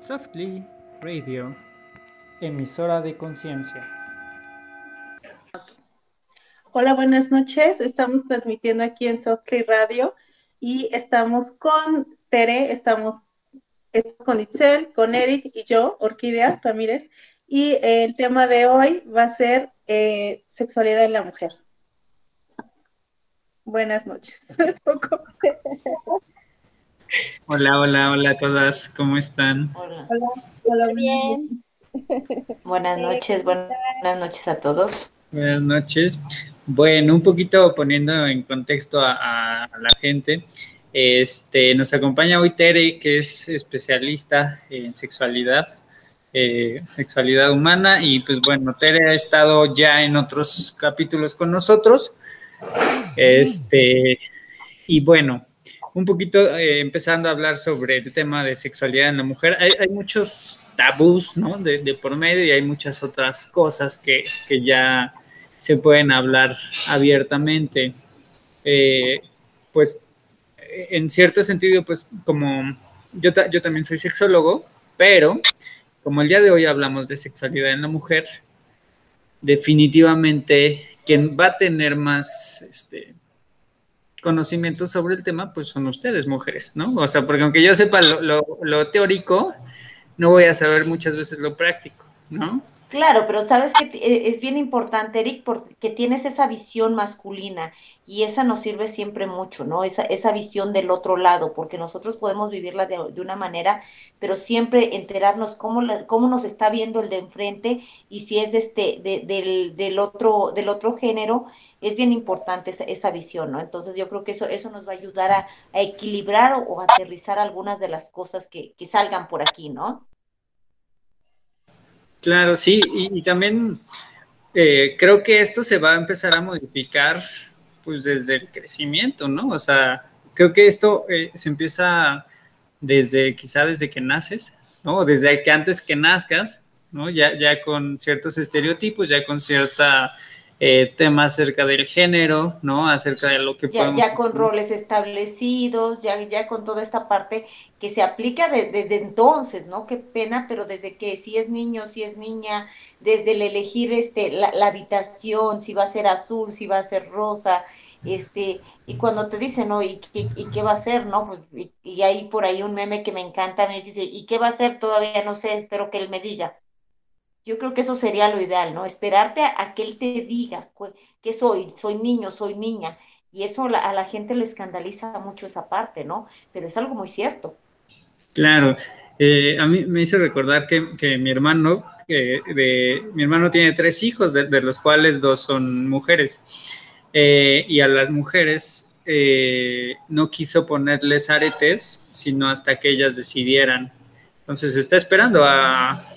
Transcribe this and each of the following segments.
Softly Radio, emisora de conciencia. Hola, buenas noches. Estamos transmitiendo aquí en Softly Radio y estamos con Tere, estamos, con Itzel, con Eric y yo, Orquídea Ramírez. Y el tema de hoy va a ser eh, sexualidad en la mujer. Buenas noches. Hola, hola, hola a todas, ¿cómo están? Hola, hola, bien. Buenas noches, buenas noches a todos. Buenas noches. Bueno, un poquito poniendo en contexto a, la gente, este, nos acompaña hoy Tere, que es especialista en sexualidad, eh, sexualidad humana, y pues bueno, Tere ha estado ya en otros capítulos con nosotros. Este, y bueno, un poquito eh, empezando a hablar sobre el tema de sexualidad en la mujer. Hay, muchos tabús, ¿no? De, por medio y hay muchas otras cosas que, ya se pueden hablar abiertamente. Eh, pues, en cierto sentido, pues, como yo, yo también soy sexólogo, pero como el día de hoy hablamos de sexualidad en la mujer, definitivamente quien va a tener más este, conocimientos sobre el tema, pues son ustedes, mujeres, ¿no? O sea, porque aunque yo sepa lo, teórico, no voy a saber muchas veces lo práctico, ¿no? Claro, pero sabes que eh, es bien importante, Eric, porque tienes esa visión masculina y esa nos sirve siempre mucho, ¿no? Esa, esa visión del otro lado, porque nosotros podemos vivirla de, una manera, pero siempre enterarnos cómo, cómo nos está viendo el de enfrente y si es de este, del, del, otro, del otro género es bien importante esa, visión, ¿no? Entonces yo creo que eso, eso nos va a ayudar a, equilibrar o, a aterrizar algunas de las cosas que, salgan por aquí, ¿no? Claro, sí, y, también eh, creo que esto se va a empezar a modificar pues desde el crecimiento, ¿no? O sea, creo que esto eh, se empieza desde, quizá desde que naces, ¿no? Desde que antes que nazcas, ¿no? Ya, ya con ciertos estereotipos, ya con cierta eh, temas acerca del género, ¿no? Acerca de lo que ya, ya con roles establecidos, ya, ya con toda esta parte que se aplica desde entonces, ¿no? Qué pena, pero desde que si es niño, si es niña, desde el elegir este, la, habitación, si va a ser azul, si va a ser rosa, este, y cuando te dicen, ¿no? ¿Y, y, qué va a ser, no? Pues, y, y hay por ahí un meme que me encanta, me dice, ¿y qué va a ser? Todavía no sé, espero que él me diga. Yo creo que eso sería lo ideal, ¿no? Esperarte a, que él te diga que soy, soy niño, soy niña. Y eso a la gente le escandaliza mucho esa parte, ¿no? Pero es algo muy cierto. Claro. Eh, a mí me hizo recordar que, mi hermano, de, mi hermano tiene tres hijos, de, los cuales dos son mujeres. Eh, y a las mujeres eh, no quiso ponerles aretes, sino hasta que ellas decidieran. Entonces está esperando a,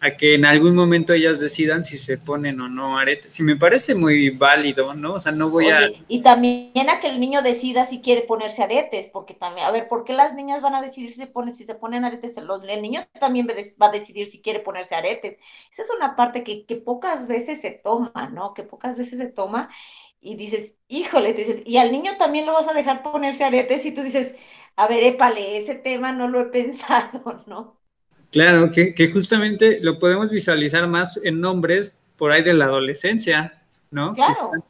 a que en algún momento ellas decidan si se ponen o no aretes. Si me parece muy válido, ¿no? O sea, no voy a... Y también a que el niño decida si quiere ponerse aretes, porque también, a ver, ¿por qué las niñas van a decidir si se ponen, si se ponen aretes? El niño también va a decidir si quiere ponerse aretes. Esa es una parte que, que pocas veces se toma, ¿no? Que pocas veces se toma y dices, híjole, dices, y al niño también lo vas a dejar ponerse aretes y tú dices, a ver, épale, ese tema no lo he pensado, ¿no? Claro, que, justamente lo podemos visualizar más en nombres por ahí de la adolescencia, ¿no? Claro.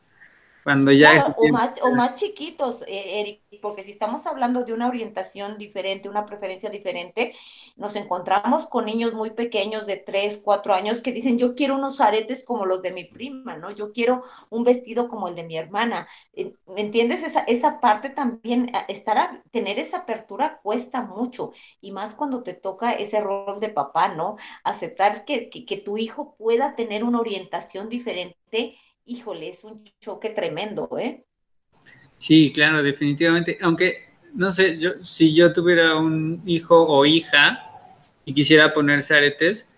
Cuando ya o, más, o más chiquitos, eh, Eric, porque si estamos hablando de una orientación diferente, una preferencia diferente, nos encontramos con niños muy pequeños de 3, 4 años que dicen, yo quiero unos aretes como los de mi prima, ¿no? Yo quiero un vestido como el de mi hermana. Eh, ¿Me entiendes? Esa, esa parte también, estar a, tener esa apertura cuesta mucho, y más cuando te toca ese rol de papá, ¿no? Aceptar que, que, que tu hijo pueda tener una orientación diferente híjole, es un choque tremendo, ¿eh? Sí, claro, definitivamente. Aunque, no sé, yo, si yo tuviera un hijo o hija y quisiera ponerse aretes,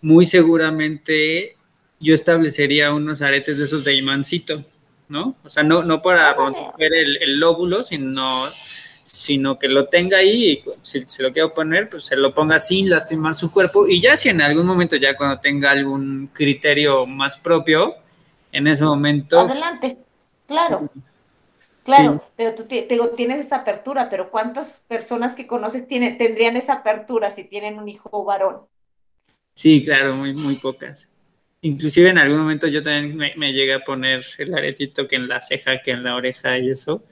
muy seguramente yo establecería unos aretes de esos de imancito, ¿no? O sea, no, no para romper el, lóbulo, sino, sino que lo tenga ahí y si se lo quiero poner, pues se lo ponga sin lastimar su cuerpo. Y ya si en algún momento, ya cuando tenga algún criterio más propio, en ese momento. Adelante, claro. Claro, pero tú pero tienes esa apertura, pero ¿cuántas personas que conoces tienen, tendrían esa apertura si tienen un hijo varón? Sí, claro, muy, muy pocas. Inclusive en algún momento yo también me, llegué a poner el aretito que en la ceja, que en la oreja y eso.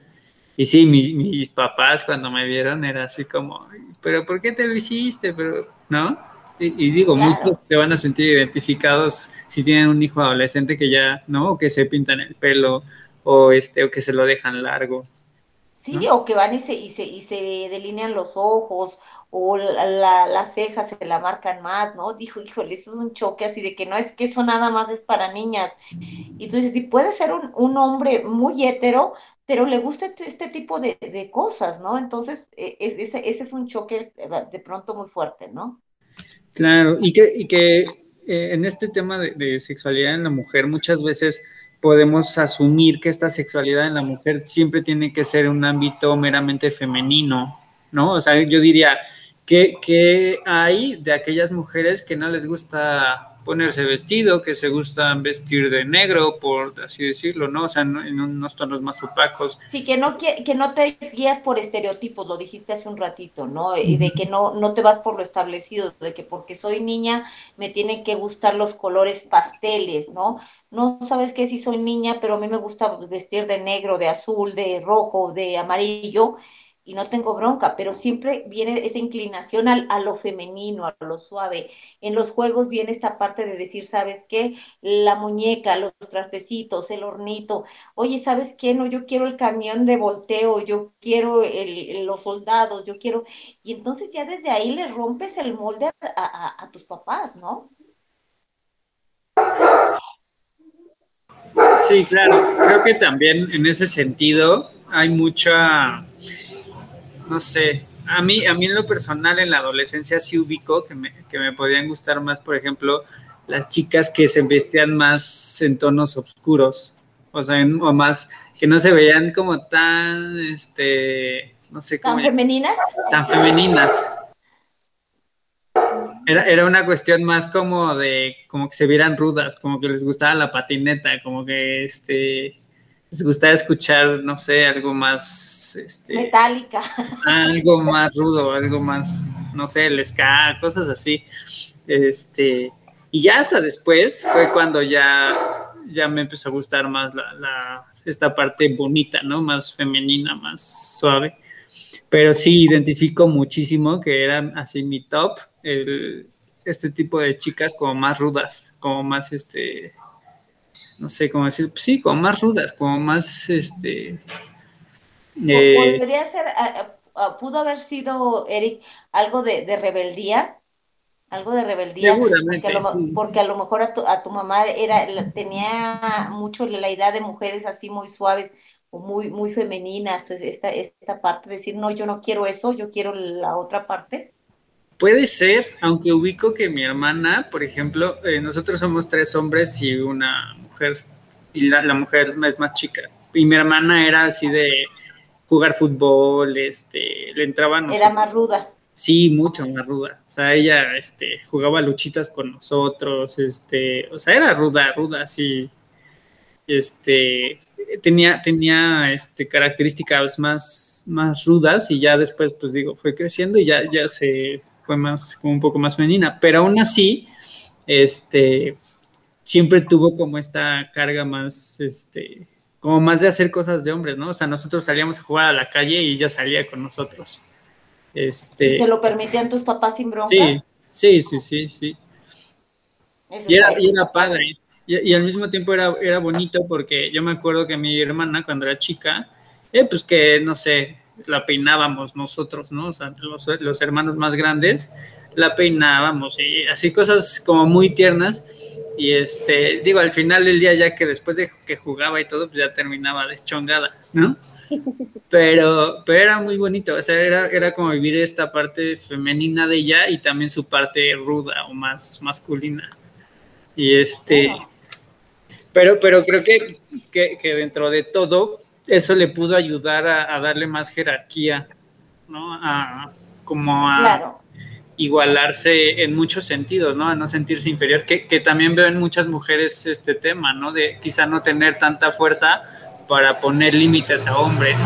Y sí, mis papás cuando me vieron era así como, pero ¿por qué te lo hiciste? Pero, ¿no? Y, digo, muchos se van a sentir identificados si tienen un hijo adolescente que ya, ¿no? O que se pintan el pelo o este o que se lo dejan largo. Sí, o que van y se, y se, y se delinean los ojos, o la, las cejas se la marcan más, ¿no? Dijo, híjole, eso es un choque así de que no es que eso nada más es para niñas. Y tú dices, sí, puede ser un, un hombre muy hétero, pero le gusta este, este tipo de, de, cosas, ¿no? Entonces, e, es, ese, ese, es un choque eh, de pronto muy fuerte, ¿no? Claro, y que, y que eh, en este tema de, de sexualidad en la mujer muchas veces podemos asumir que esta sexualidad en la mujer siempre tiene que ser un ámbito meramente femenino, ¿no? O sea, yo diría, ¿qué, hay de aquellas mujeres que no les gusta ponerse vestido, que se gustan vestir de negro, por así decirlo, ¿no? O sea, en unos tonos más opacos. Sí, que no, que, no te guías por estereotipos, lo dijiste hace un ratito, ¿no? Y de que no, no te vas por lo establecido, de que porque soy niña me tienen que gustar los colores pasteles, ¿no? No sabes qué si soy niña, pero a mí me gusta vestir de negro, de azul, de rojo, de amarillo, y no tengo bronca, pero siempre viene esa inclinación al, a lo femenino, a lo suave. En los juegos viene esta parte de decir, ¿sabes qué? La muñeca, los trastecitos, el hornito. Oye, ¿sabes qué? No, yo quiero el camión de volteo, yo quiero los soldados, yo quiero... Y entonces ya desde ahí le rompes el molde a, a tus papás, ¿no? Sí, claro. Creo que también en ese sentido hay mucha no sé, a mí, a mí en lo personal en la adolescencia sí ubico que me, que me podían gustar más, por ejemplo, las chicas que se vestían más en tonos oscuros, o sea, o más, que no se veían como tan, este, no sé cómo. ¿Tan femeninas? Tan femeninas. Era, era, una cuestión más como de, como que se vieran rudas, como que les gustaba la patineta, como que, este, les gustaba escuchar, no sé, algo más... Este, Metálica. Algo más rudo, algo más, no sé, el ska, cosas así. Este, y ya hasta después fue cuando ya, ya me empezó a gustar más la, esta parte bonita, ¿no? Más femenina, más suave. Pero sí identifico muchísimo que eran así mi top, este tipo de chicas como más rudas, como más este no sé cómo decir, sí, como más rudas, como más, este... Eh, Podría ser, pudo haber sido, Eric, algo de, rebeldía, algo de rebeldía, porque a, lo, porque a lo mejor a tu, a tu, mamá era, tenía mucho la idea de mujeres así muy suaves, o muy, muy femeninas, esta, esta parte de decir, no, yo no quiero eso, yo quiero la otra parte. Puede ser, aunque ubico que mi hermana, por ejemplo, eh, nosotros somos tres hombres y una mujer, y la, mujer es más, chica. Y mi hermana era así de jugar fútbol, este, le entraban... Era más ruda. Sí, mucho más ruda. O sea, ella este, jugaba luchitas con nosotros, este, o sea, era ruda, ruda, así. Este, tenía, tenía este, características más, más rudas y ya después, pues digo, fue creciendo y ya, ya se fue más, como un poco más femenina, pero aún así, este, siempre tuvo como esta carga más, este, como más de hacer cosas de hombres, ¿no? O sea, nosotros salíamos a jugar a la calle y ella salía con nosotros. Este, ¿Y se lo permitían tus papás sin bronca? Sí, sí, sí, sí, sí. Y era, padre. Y, al mismo tiempo era, era bonito porque yo me acuerdo que mi hermana, cuando era chica, eh, pues que, no sé, la peinábamos nosotros, ¿no? O sea, los, hermanos más grandes la peinábamos y así cosas como muy tiernas. Y este, digo, al final del día, ya que después de que jugaba y todo, pues ya terminaba deschongada, ¿no? Pero, pero era muy bonito, o sea, era, era como vivir esta parte femenina de ella y también su parte ruda o más masculina. Y este, pero, pero creo que, que, que dentro de todo, eso le pudo ayudar a, darle más jerarquía, ¿no? A, como a igualarse en muchos sentidos, ¿no? A no sentirse inferior, que, también veo en muchas mujeres este tema, ¿no? De quizá no tener tanta fuerza, para poner límites a hombres.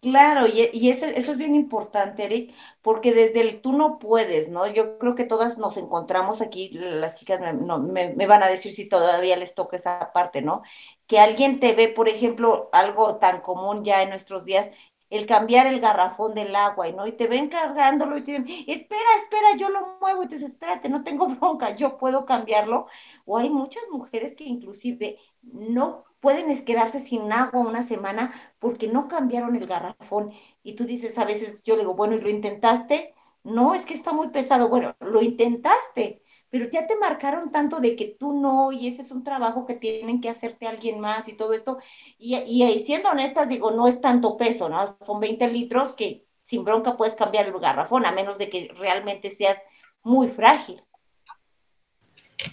Claro, y, eso, eso, es bien importante, Eric, porque desde el tú no puedes, ¿no? Yo creo que todas nos encontramos aquí, las chicas me, me, van a decir si todavía les toca esa parte, ¿no? Que alguien te ve, por ejemplo, algo tan común ya en nuestros días, el cambiar el garrafón del agua, ¿no? Y te ven cargándolo y te dicen, espera, espera, yo lo muevo y te dices, espérate, no tengo bronca, yo puedo cambiarlo. O hay muchas mujeres que inclusive no pueden quedarse sin agua una semana porque no cambiaron el garrafón. Y tú dices, a veces yo le digo, bueno, ¿y lo intentaste? No, es que está muy pesado. Bueno, lo intentaste, pero ya te marcaron tanto de que tú no, y ese es un trabajo que tienen que hacerte alguien más y todo esto. Y, y, siendo honestas, digo, no es tanto peso, ¿no? Son 20 litros que sin bronca puedes cambiar el garrafón, a menos de que realmente seas muy frágil.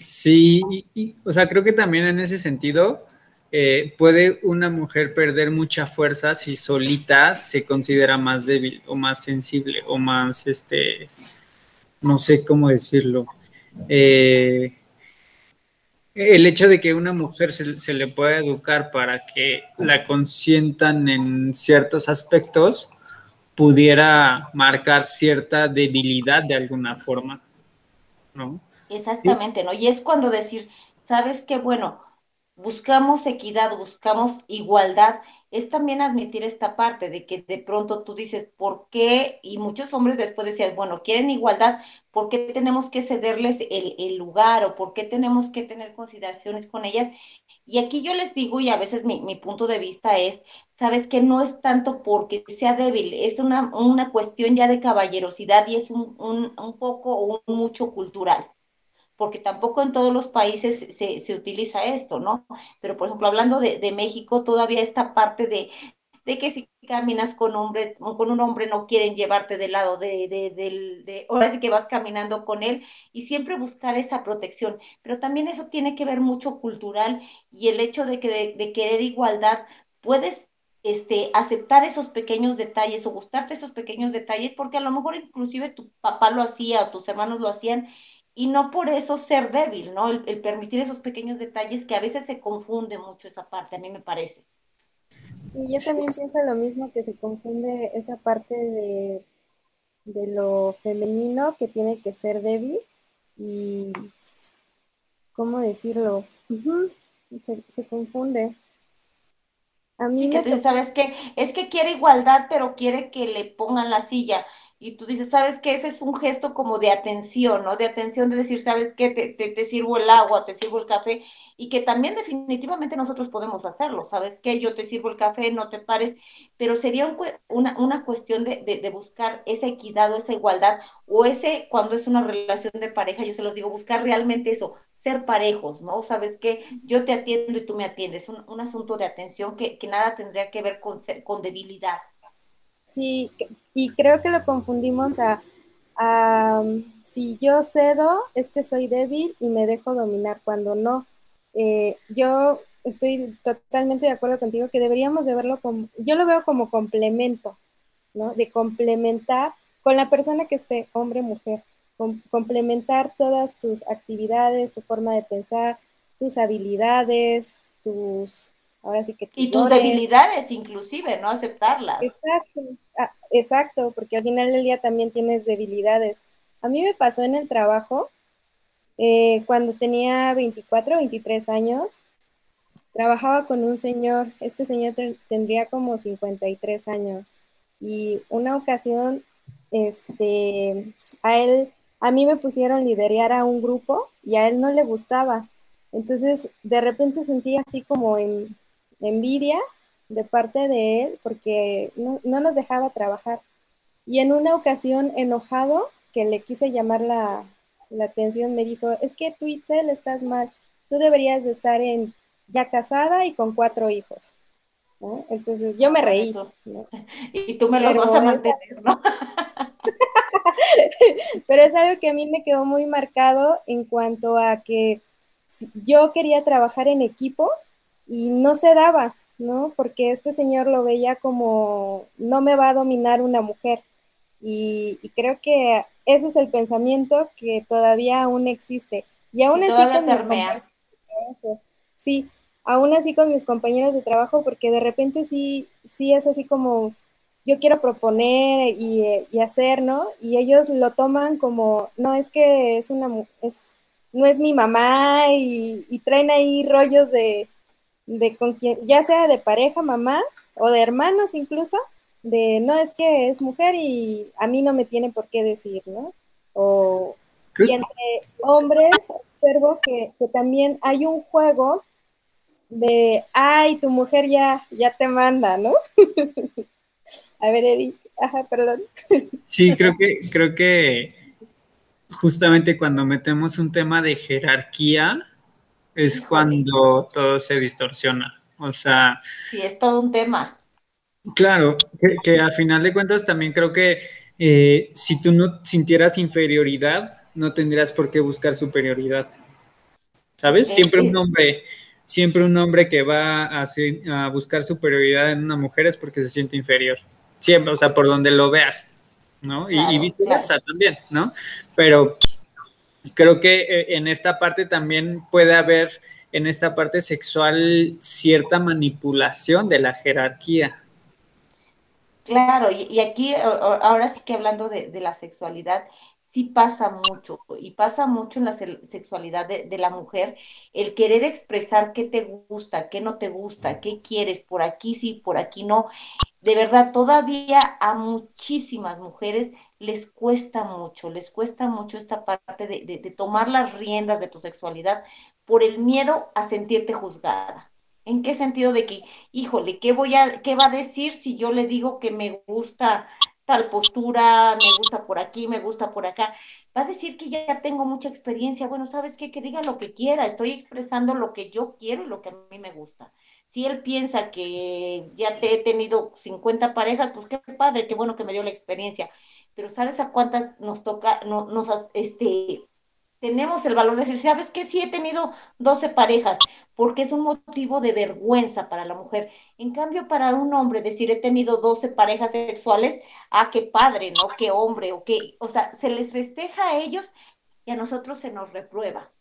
Sí, o sea, creo que también en ese sentido eh, puede una mujer perder mucha fuerza si solita se considera más débil o más sensible o más, este, no sé cómo decirlo. Eh, el hecho de que una mujer se, le pueda educar para que la consientan en ciertos aspectos pudiera marcar cierta debilidad de alguna forma, ¿no? Exactamente, ¿no? Y es cuando decir, sabes qué, bueno, buscamos equidad, buscamos igualdad, es también admitir esta parte de que de pronto tú dices, ¿por qué? Y muchos hombres después decían, bueno, quieren igualdad, ¿por qué tenemos que cederles el, lugar o por qué tenemos que tener consideraciones con ellas? Y aquí yo les digo, y a veces mi, punto de vista es, sabes que no es tanto porque sea débil, es una, una cuestión ya de caballerosidad y es un, un, un poco o un mucho cultural porque tampoco en todos los países se, utiliza esto, ¿no? Pero, por ejemplo, hablando de, México, todavía esta parte de, de que si caminas con, hombre, con un hombre no quieren llevarte del lado de, de, de, ahora sí que vas caminando con él y siempre buscar esa protección. Pero también eso tiene que ver mucho cultural y el hecho de que de, querer igualdad, puedes este, aceptar esos pequeños detalles o gustarte esos pequeños detalles, porque a lo mejor inclusive tu papá lo hacía o tus hermanos lo hacían y no por eso ser débil, ¿no? El, permitir esos pequeños detalles que a veces se confunde mucho esa parte, a mí me parece. Y yo también pienso lo mismo, que se confunde esa parte de, de lo femenino que tiene que ser débil y, ¿cómo decirlo? se, se, confunde. A mí me que sabes que es que quiere igualdad, pero quiere que le pongan la silla y tú dices, ¿sabes qué? Ese es un gesto como de atención, ¿no? De atención de decir, ¿sabes qué? Te, te, sirvo el agua, te sirvo el café, y que también definitivamente nosotros podemos hacerlo, ¿sabes qué? Yo te sirvo el café, no te pares, pero sería una, una cuestión de, de, buscar esa equidad o esa igualdad, o ese, cuando es una relación de pareja, yo se los digo, buscar realmente eso, ser parejos, ¿no? ¿Sabes qué? Yo te atiendo y tú me atiendes, un, un asunto de atención que, que nada tendría que ver con, con debilidad. Sí, y creo que lo confundimos a, si yo cedo es que soy débil y me dejo dominar, cuando no. Eh, yo estoy totalmente de acuerdo contigo que deberíamos de verlo como, yo lo veo como complemento, ¿no? De complementar con la persona que esté, hombre, mujer, complementar todas tus actividades, tu forma de pensar, tus habilidades, tus ahora sí que... Y tus debilidades inclusive, ¿no? Aceptarlas. Exacto, ah, exacto, porque al final del día también tienes debilidades. A mí me pasó en el trabajo, eh, cuando tenía 24, 23 años, trabajaba con un señor, este señor tendría como 53 años, y una ocasión, este, a él, a mí me pusieron liderar a un grupo y a él no le gustaba. Entonces, de repente sentí así como en, envidia de parte de él porque no, nos dejaba trabajar. Y en una ocasión enojado, que le quise llamar la, atención, me dijo, es que tú, Itzel, estás mal, tú deberías de estar en ya casada y con cuatro hijos. Entonces yo me reí. Y tú me lo vas a mantener, ¿no? Pero es algo que a mí me quedó muy marcado en cuanto a que yo quería trabajar en equipo y no se daba, ¿no? Porque este señor lo veía como, no me va a dominar una mujer. Y, creo que ese es el pensamiento que todavía aún existe. Y aún así con mis Sí, aún así con mis compañeros de trabajo, porque de repente sí, sí es así como yo quiero proponer y, hacer, ¿no? Y ellos lo toman como, no, es que es una, es, no es mi mamá y, y traen ahí rollos de, de con quien, ya sea de pareja, mamá o de hermanos incluso, de no es que es mujer y a mí no me tiene por qué decir, ¿no? O, y entre hombres observo que, que, también hay un juego de, ay, tu mujer ya, ya te manda, ¿no? A ver, Eric, ajá, perdón. Sí, creo que, creo que justamente cuando metemos un tema de jerarquía es cuando todo se distorsiona. O sea. Sí, es todo un tema. Claro, que, al final de cuentas también creo que eh, si tú no sintieras inferioridad, no tendrías por qué buscar superioridad. ¿Sabes? Siempre un hombre, siempre un hombre que va a, a buscar superioridad en una mujer es porque se siente inferior siempre, o sea, por donde lo veas, ¿no? y, viceversa también, ¿no? Pero creo que eh, en esta parte también puede haber, en esta parte sexual, cierta manipulación de la jerarquía. Claro, y, aquí ahora sí que hablando de, la sexualidad, sí pasa mucho, y pasa mucho en la sexualidad de, la mujer, el querer expresar qué te gusta, qué no te gusta, qué quieres, por aquí sí, por aquí no, de verdad, todavía a muchísimas mujeres les cuesta mucho, les cuesta mucho esta parte de, tomar las riendas de tu sexualidad por el miedo a sentirte juzgada. ¿En qué sentido de que, híjole, ¿qué voy a, qué va a decir si yo le digo que me gusta tal postura, me gusta por aquí, me gusta por acá? Va a decir que ya tengo mucha experiencia. Bueno, ¿sabes qué? Que diga lo que quiera. Estoy expresando lo que yo quiero y lo que a mí me gusta si él piensa que ya te he tenido 50 parejas, pues qué padre, qué bueno que me dio la experiencia. Pero ¿sabes a cuántas nos toca, no, nos, este, tenemos el valor de decir, ¿sabes qué? Sí he tenido 12 parejas, porque es un motivo de vergüenza para la mujer. En cambio, para un hombre decir, he tenido 12 parejas sexuales, ah, qué padre, ¿no? Qué hombre, o qué, o sea, se les festeja a ellos y a nosotros se nos reprueba.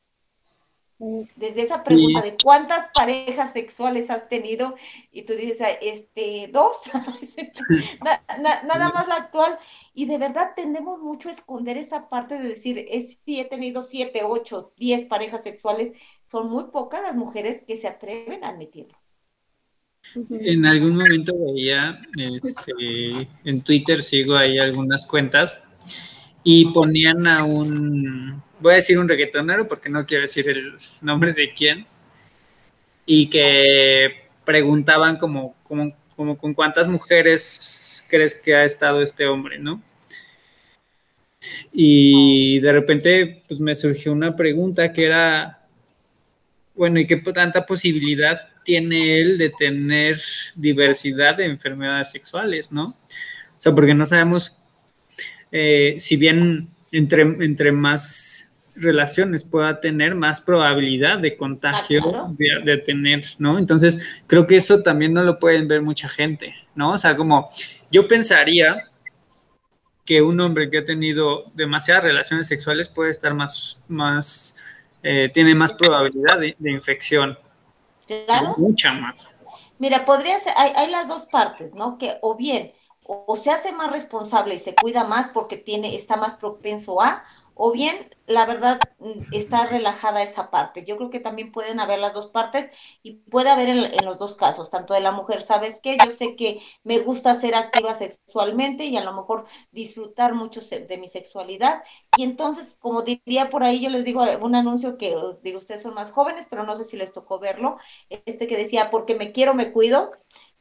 Desde esa pregunta de cuántas parejas sexuales has tenido y tú dices, este, dos, nada más la actual. Y de verdad tendemos mucho a esconder esa parte de decir, es, sí, he tenido siete, ocho, diez parejas sexuales. Son muy pocas las mujeres que se atreven a admitirlo. En algún momento veía, este, en Twitter sigo ahí algunas cuentas y ponían a un voy a decir un reggaetonero porque no quiero decir el nombre de quién, y que preguntaban como, como, con cuántas mujeres crees que ha estado este hombre, ¿no? Y de repente pues me surgió una pregunta que era, bueno, ¿y qué tanta posibilidad tiene él de tener diversidad de enfermedades sexuales, ¿no? O sea, porque no sabemos, eh, si bien entre, entre más relaciones pueda tener más probabilidad de contagio, de, tener, ¿no? Entonces, creo que eso también no lo pueden ver mucha gente, ¿no? O sea, como yo pensaría que un hombre que ha tenido demasiadas relaciones sexuales puede estar más, más, eh, tiene más probabilidad de, infección. Claro. Mucha más. Mira, podría ser, hay, hay las dos partes, ¿no? Que o bien, o se hace más responsable y se cuida más porque tiene, está más propenso a, o bien, la verdad, mm, está relajada esa parte. Yo creo que también pueden haber las dos partes y puede haber en, los dos casos, tanto de la mujer, ¿sabes qué? Yo sé que me gusta ser activa sexualmente y a lo mejor disfrutar mucho de mi sexualidad. Y entonces, como diría por ahí, yo les digo un anuncio que, digo, ustedes son más jóvenes, pero no sé si les tocó verlo, este que decía, porque me quiero, me cuido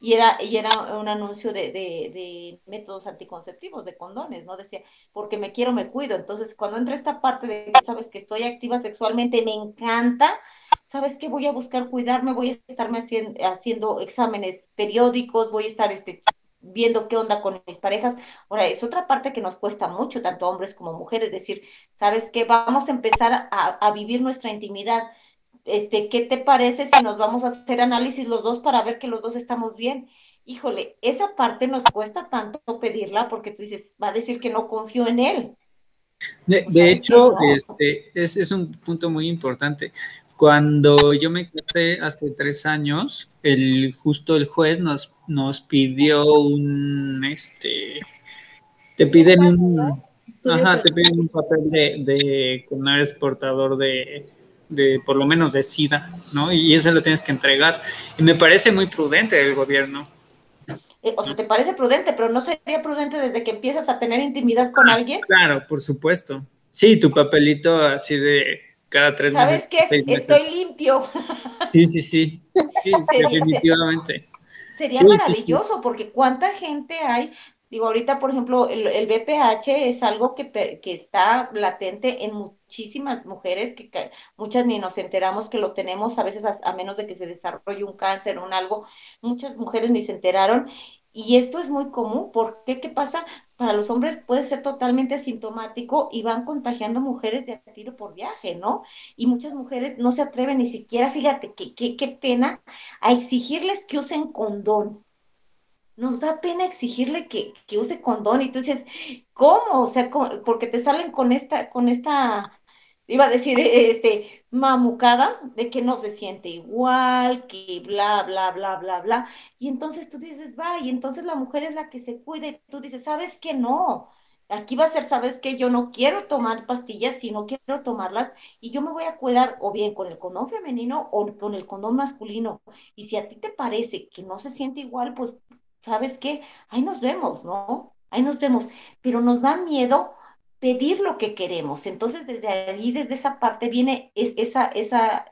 y era, y era un anuncio de, de, métodos anticonceptivos, de condones, ¿no? Decía, porque me quiero, me cuido. Entonces, cuando entra esta parte de sabes que estoy activa sexualmente, me encanta, sabes que voy a buscar cuidarme, voy a estarme haciendo, haciendo exámenes periódicos, voy a estar este, viendo qué onda con mis parejas. Ahora, es otra parte que nos cuesta mucho, tanto hombres como mujeres, decir, sabes que vamos a empezar a vivir nuestra intimidad este, ¿qué te parece si nos vamos a hacer análisis los dos para ver que los dos estamos bien? Híjole, esa parte nos cuesta tanto pedirla porque tú dices, va a decir que no confío en él. De, hecho, este, es, es, un punto muy importante, Cuando yo me casé hace tres años, el, justo el juez nos, nos pidió un, este, te piden un, ajá, te piden un papel de, de que no eres portador de, de, por lo menos de SIDA, ¿no? Y eso lo tienes que entregar. Y me parece muy prudente el gobierno. Eh, o sea, te parece prudente, pero no sería prudente desde que empiezas a tener intimidad con Ah, alguien. Claro, por supuesto. Sí, tu papelito así de cada tres ¿Sabes meses. qué? seis meses. Estoy limpio. Sí, sí, sí. Sí, Sería- definitivamente. Sería Sí, sí, maravilloso, porque cuánta gente hay. Digo, ahorita, por ejemplo, el, el BPH es algo que, que está latente en muchísimas mujeres, que muchas ni nos enteramos que lo tenemos, a veces a, menos de que se desarrolle un cáncer o un algo, muchas mujeres ni se enteraron. Y esto es muy común. ¿Por qué? ¿Qué pasa? Para los hombres puede ser totalmente asintomático y van contagiando mujeres de tiro por viaje, ¿no? Y muchas mujeres no se atreven ni siquiera, fíjate, qué qué- qué pena, a exigirles que usen condón nos da pena exigirle que, que use condón y tú dices, ¿cómo? O sea, porque te salen con esta, con esta, iba a decir, este, mamucada de que no se siente igual, que bla, bla, bla, bla, bla. Y entonces tú dices, va, y entonces la mujer es la que se cuida y tú dices, ¿sabes qué? No. Aquí va a ser, ¿sabes qué? Yo no quiero tomar pastillas, si no quiero tomarlas, y yo me voy a cuidar o bien con el condón femenino o con el condón masculino. Y si a ti te parece que no se siente igual, pues ¿sabes qué? Ahí nos vemos, ¿no? Ahí nos vemos, pero nos da miedo pedir lo que queremos. Entonces, desde allí, desde esa parte viene es, esa, esa,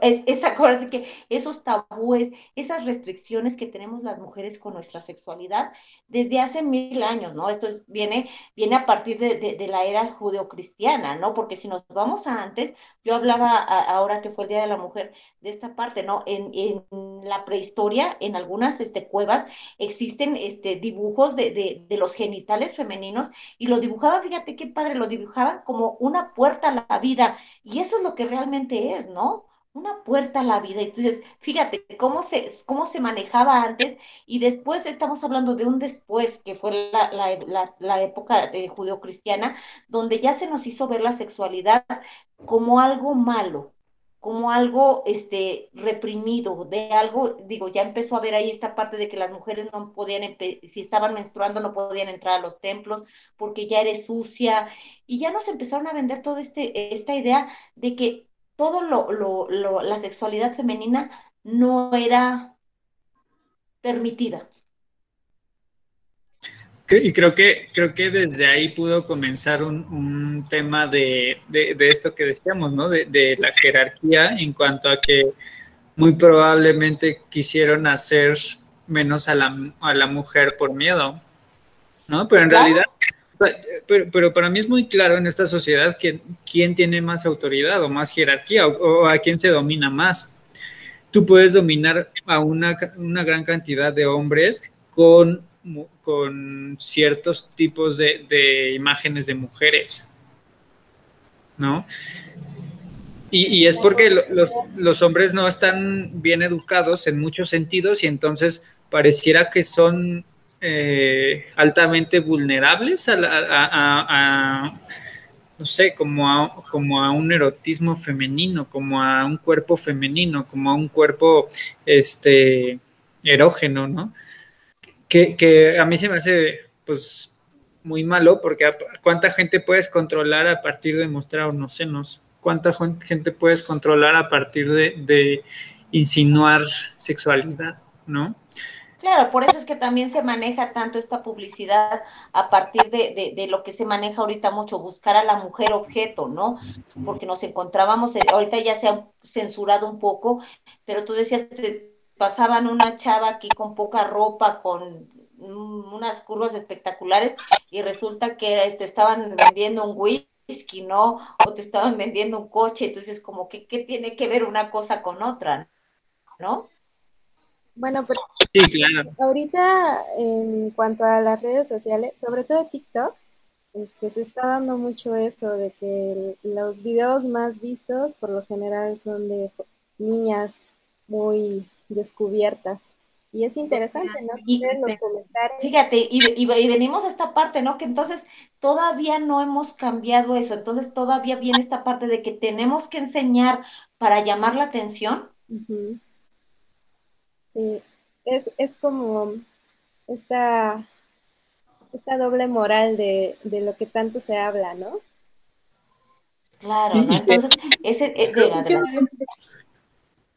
es, esa cosa de que esos tabúes, esas restricciones que tenemos las mujeres con nuestra sexualidad desde hace mil años, ¿no? Esto es- viene, viene a partir de, de, la era judeocristiana, ¿no? Porque si nos vamos a antes, yo hablaba ahora que fue el Día de la Mujer de esta parte, ¿no? En, en la prehistoria, en algunas este, cuevas, existen este, dibujos de, de, de los genitales femeninos y lo dibujaban, fíjate qué padre, lo dibujaban como una puerta a la vida y eso es lo que realmente es, ¿no? Una puerta a la vida. Entonces, fíjate cómo se, cómo se manejaba antes y después estamos hablando de un después, que fue la, la, la, época de judeocristiana, donde ya se nos hizo ver la sexualidad como algo malo, como algo este, reprimido, de algo, digo, ya empezó a ver ahí esta parte de que las mujeres no podían, si estaban menstruando, no podían entrar a los templos porque ya eres sucia, y ya nos empezaron a vender toda este, esta idea de que todo lo, lo, lo, la sexualidad femenina no era permitida. Y creo que, creo que desde ahí pudo comenzar un, un tema de, de- de esto que decíamos, ¿no? De, de la jerarquía en cuanto a que muy probablemente quisieron hacer menos a la, a la mujer por miedo, ¿no? Pero en realidad, pero, pero para mí es muy claro en esta sociedad que quién tiene más autoridad o más jerarquía o, a quién se domina más. Tú puedes dominar a una, una gran cantidad de hombres con, con ciertos tipos de, de imágenes de mujeres, ¿no? Y, y es porque lo- los, los hombres no están bien educados en muchos sentidos y entonces pareciera que son eh, altamente vulnerables a, no sé, como a, como a un erotismo femenino, como a un cuerpo femenino, como a un cuerpo este, erógeno, ¿no? Que, a mí se me hace, pues, muy malo, porque ¿cuánta gente puedes controlar a partir de mostrar unos senos? ¿Cuánta gente puedes controlar a partir de insinuar sexualidad, ¿no? Claro, por eso es que también se maneja tanto esta publicidad a partir de, de, lo que se maneja ahorita mucho, buscar a la mujer objeto, ¿no? Porque nos encontrábamos, eh, ahorita ya se ha censurado un poco, pero tú decías, te pasaban una chava aquí con poca ropa, con unas curvas espectaculares, y resulta que te estaban vendiendo un whisky, ¿no? O te estaban vendiendo un coche, entonces como que, ¿qué tiene que ver una cosa con otra, ¿no? Bueno, pero Sí, claro. ahorita en cuanto a las redes sociales, sobre todo TikTok, este, se está dando mucho eso de que los videos más vistos por lo general son de niñas muy descubiertas. Y es interesante, ¿no? Y- los comentarios. Fíjate, y, y, y venimos a esta parte, ¿no? Que entonces todavía no hemos cambiado eso, entonces todavía viene esta parte de que tenemos que enseñar para llamar la atención. Sí, es, es como esta, esta doble moral de, de lo que tanto se habla, ¿no? Claro, ¿no? Entonces, ese, es de,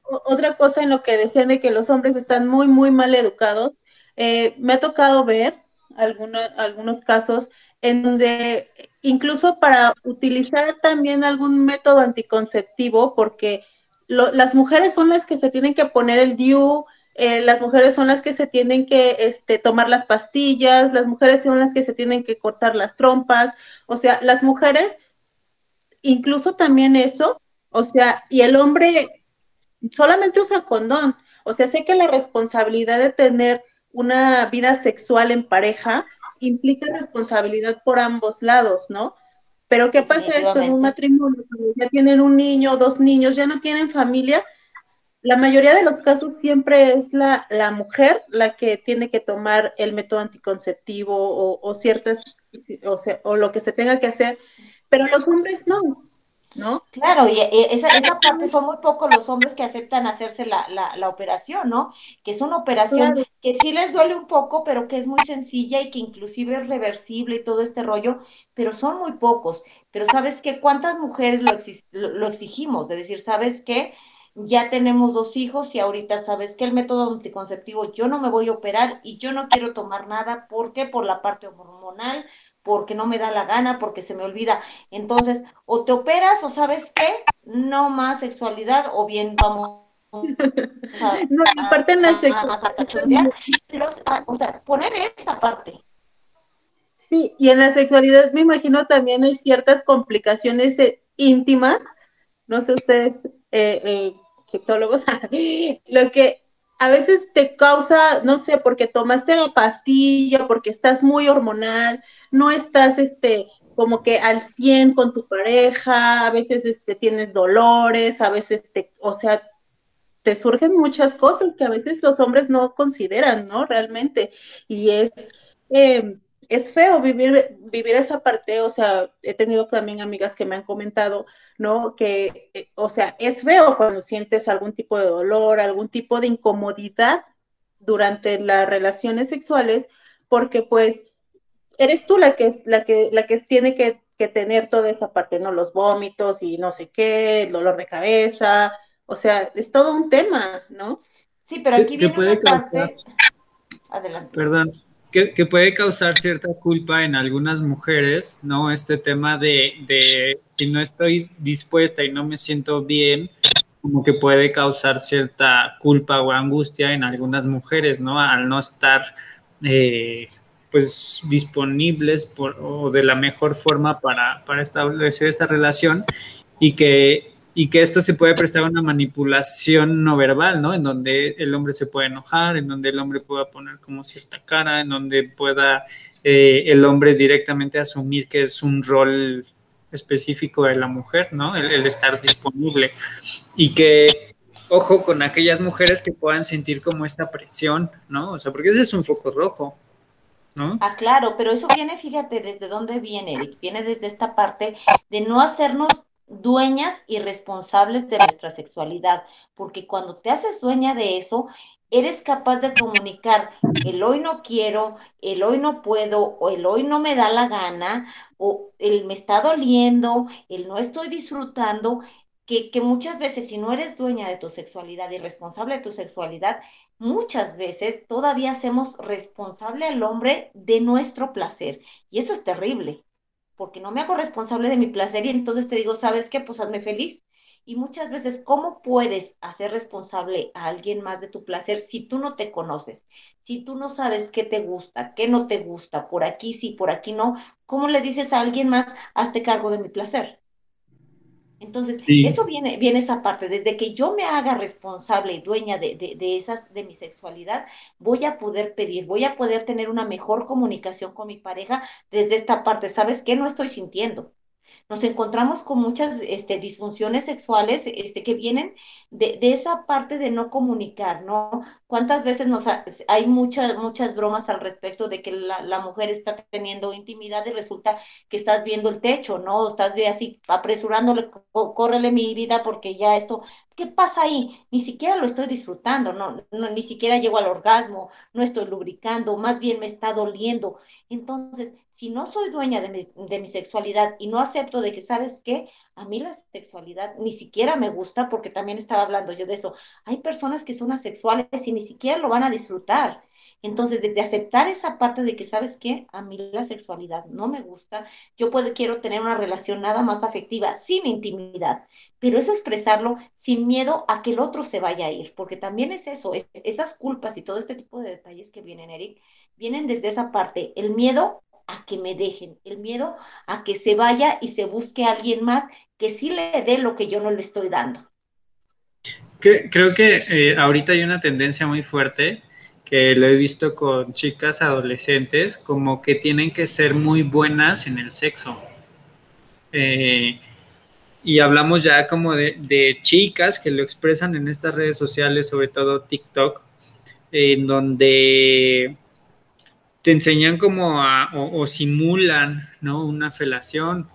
otra cosa en lo que decían de que los hombres están muy, muy mal educados, eh, me ha tocado ver algunos casos en donde incluso para utilizar también algún método anticonceptivo, porque las mujeres son las que se tienen que poner el DIU, eh, las mujeres son las que se tienen que este, tomar las pastillas, las mujeres son las que se tienen que cortar las trompas, o sea, las mujeres, incluso también eso, o sea, y el hombre solamente usa condón, o sea, sé que la responsabilidad de tener una vida sexual en pareja implica responsabilidad por ambos lados, ¿no? Pero ¿qué pasa esto en un matrimonio? Cuando ya tienen un niño, dos niños, ya no tienen familia, la mayoría de los casos siempre es la, la mujer la que tiene que tomar el método anticonceptivo o, o ciertas, o, sea, o lo que se tenga que hacer, pero los hombres no. ¿no? Claro, y esa, esa parte son muy pocos los hombres que aceptan hacerse la, la, la operación, ¿no? Que es una operación que sí les duele un poco, pero que es muy sencilla y que inclusive es reversible y todo este rollo, pero son muy pocos. Pero ¿sabes qué? ¿Cuántas mujeres lo, lo exigimos? De decir, ¿sabes qué? Ya tenemos dos hijos y ahorita sabes que el método anticonceptivo yo no me voy a operar y yo no quiero tomar nada porque por la parte hormonal porque no me da la gana, porque se me olvida. Entonces, o te operas o sabes qué, no más sexualidad o bien vamos a, no, aparte en la sexualidad. O sea, poner esa parte. Sí, y en la sexualidad me imagino también hay ciertas complicaciones eh, íntimas, no sé ustedes, eh, eh, sexólogos, lo que a veces te causa, no sé, porque tomaste la pastilla, porque estás muy hormonal, no estás este como que al 100 con tu pareja, a veces este, tienes dolores, a veces te, o sea, te surgen muchas cosas que a veces los hombres no consideran, ¿no? Realmente. Y es, em, es feo vivir, vivir esa parte, o sea, he tenido también amigas que me han comentado, ¿no? Que, eh, o sea, es feo cuando sientes algún tipo de dolor, algún tipo de incomodidad durante las relaciones sexuales, porque pues eres tú la que es la que la que tiene que, tener toda esa parte, ¿no? Los vómitos y no sé qué, el dolor de cabeza, o sea, es todo un tema, ¿no? Sí, pero aquí viene puede parte... Adelante. Perdón, que, puede causar cierta culpa en algunas mujeres, ¿no? Este tema de, de si no estoy dispuesta y no me siento bien, como que puede causar cierta culpa o angustia en algunas mujeres, ¿no? Al no estar, eh, pues, disponibles o de la mejor forma para, para establecer esta relación y que y que esto se puede prestar a una manipulación no verbal, ¿no? En donde el hombre se puede enojar, en donde el hombre pueda poner como cierta cara, en donde pueda eh, el hombre directamente asumir que es un rol específico de la mujer, ¿no? El, estar disponible. Y que, ojo, con aquellas mujeres que puedan sentir como esta presión, ¿no? O sea, porque ese es un foco rojo, ¿no? Ah, claro, pero eso viene, fíjate, ¿desde dónde viene? Viene desde esta parte de no hacernos dueñas y responsables de nuestra sexualidad, porque cuando te haces dueña de eso, eres capaz de comunicar el hoy no quiero, el hoy no puedo, o el hoy no me da la gana, o el me está doliendo, el no estoy disfrutando, que, que muchas veces si no eres dueña de tu sexualidad y responsable de tu sexualidad, muchas veces todavía hacemos responsable al hombre de nuestro placer. Y eso es terrible porque no me hago responsable de mi placer y entonces te digo, ¿sabes qué? Pues hazme feliz. Y muchas veces, ¿cómo puedes hacer responsable a alguien más de tu placer si tú no te conoces? Si tú no sabes qué te gusta, qué no te gusta, por aquí sí, por aquí no, ¿cómo le dices a alguien más, hazte cargo de mi placer? Entonces, eso viene, viene esa parte, desde que yo me haga responsable y dueña de, de, esas, de mi sexualidad, voy a poder pedir, voy a poder tener una mejor comunicación con mi pareja desde esta parte. ¿Sabes qué? No estoy sintiendo. Nos encontramos con muchas este, disfunciones sexuales este, que vienen de, esa parte de no comunicar, ¿no? ¿Cuántas veces nos hay muchas, muchas bromas al respecto de que la, la, mujer está teniendo intimidad y resulta que estás viendo el techo, ¿no? Estás así apresurándole, córrele mi vida porque ya esto, ¿qué pasa ahí? Ni siquiera lo estoy disfrutando, no, no, ni siquiera llego al orgasmo, no estoy lubricando, más bien me está doliendo. Entonces, si no soy dueña de mi, de mi, sexualidad y no acepto de que, ¿sabes qué? A mí la sexualidad ni siquiera me gusta, porque también estaba hablando yo de eso. Hay personas que son asexuales y ni siquiera lo van a disfrutar. Entonces, desde aceptar esa parte de que, ¿sabes qué? A mí la sexualidad no me gusta, yo puedo, quiero tener una relación nada más afectiva, sin intimidad, pero eso expresarlo sin miedo a que el otro se vaya a ir, porque también es eso, es, esas culpas y todo este tipo de detalles que vienen, Eric, vienen desde esa parte, el miedo a que me dejen, el miedo a que se vaya y se busque a alguien más que sí le dé lo que yo no le estoy dando. Creo que eh, ahorita hay una tendencia muy fuerte que lo he visto con chicas adolescentes, como que tienen que ser muy buenas en el sexo. Eh, y hablamos ya como de, de, chicas que lo expresan en estas redes sociales, sobre todo TikTok, en donde te enseñan como a, o, simulan, ¿no? Una felación,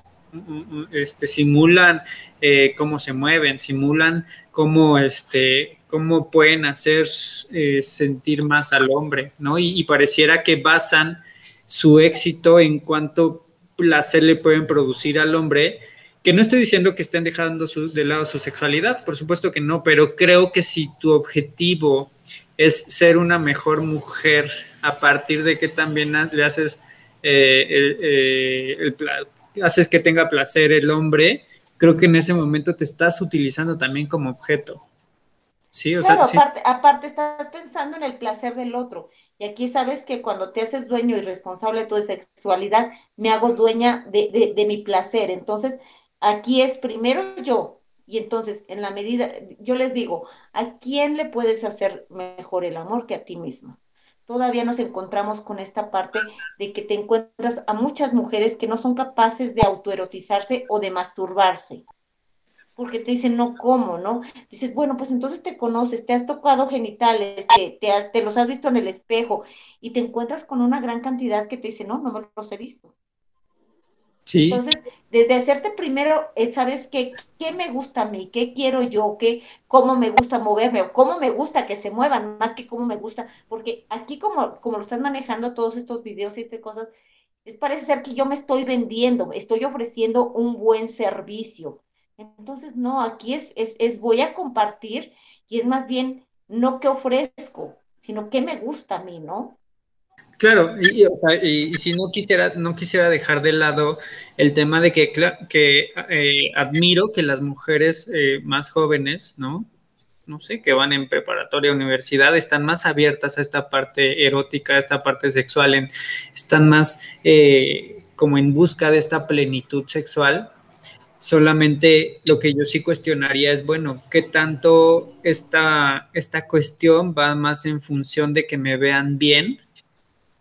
este, simulan eh, cómo se mueven, simulan cómo, este, cómo pueden hacer eh, sentir más al hombre, ¿no? Y, y, pareciera que basan su éxito en cuánto placer le pueden producir al hombre, que no estoy diciendo que estén dejando su, de lado su sexualidad, por supuesto que no, pero creo que si tu objetivo es ser una mejor mujer a partir de que también le haces, eh, el, haces que tenga placer el hombre, creo que en ese momento te estás utilizando también como objeto. Sí, o claro, sea, aparte, aparte, estás pensando en el placer del otro. Y aquí sabes que cuando te haces dueño y responsable de tu sexualidad, me hago dueña de, de, de mi placer. Entonces, aquí es primero yo, y entonces, en la medida, yo les digo, ¿a quién le puedes hacer mejor el amor que a ti mismo? Todavía nos encontramos con esta parte de que te encuentras a muchas mujeres que no son capaces de autoerotizarse o de masturbarse. Porque te dicen, no, ¿cómo? ¿No? Dices, bueno, pues entonces te conoces, te has tocado genitales, te, te, te los has visto en el espejo y te encuentras con una gran cantidad que te dice, no, no me los he visto. Entonces, desde hacerte primero, eh, ¿sabes qué? ¿Qué me gusta a mí? ¿Qué quiero yo? ¿Qué, ¿Cómo me gusta moverme? ¿O cómo me gusta que se muevan? Más que cómo me gusta. Porque aquí, como, como lo están manejando todos estos videos y estas cosas, es, parece ser que yo me estoy vendiendo, estoy ofreciendo un buen servicio. Entonces, no, aquí es, es, es voy a compartir y es más bien no qué ofrezco, sino qué me gusta a mí, ¿no? Claro, y, y, si no quisiera, no quisiera dejar de lado el tema de que, que eh, admiro que las mujeres eh, más jóvenes, ¿no? No sé, que van en preparatoria, universidad, están más abiertas a esta parte erótica, a esta parte sexual, en, están más eh, como en busca de esta plenitud sexual. Solamente lo que yo sí cuestionaría es, bueno, ¿qué tanto esta, esta cuestión va más en función de que me vean bien?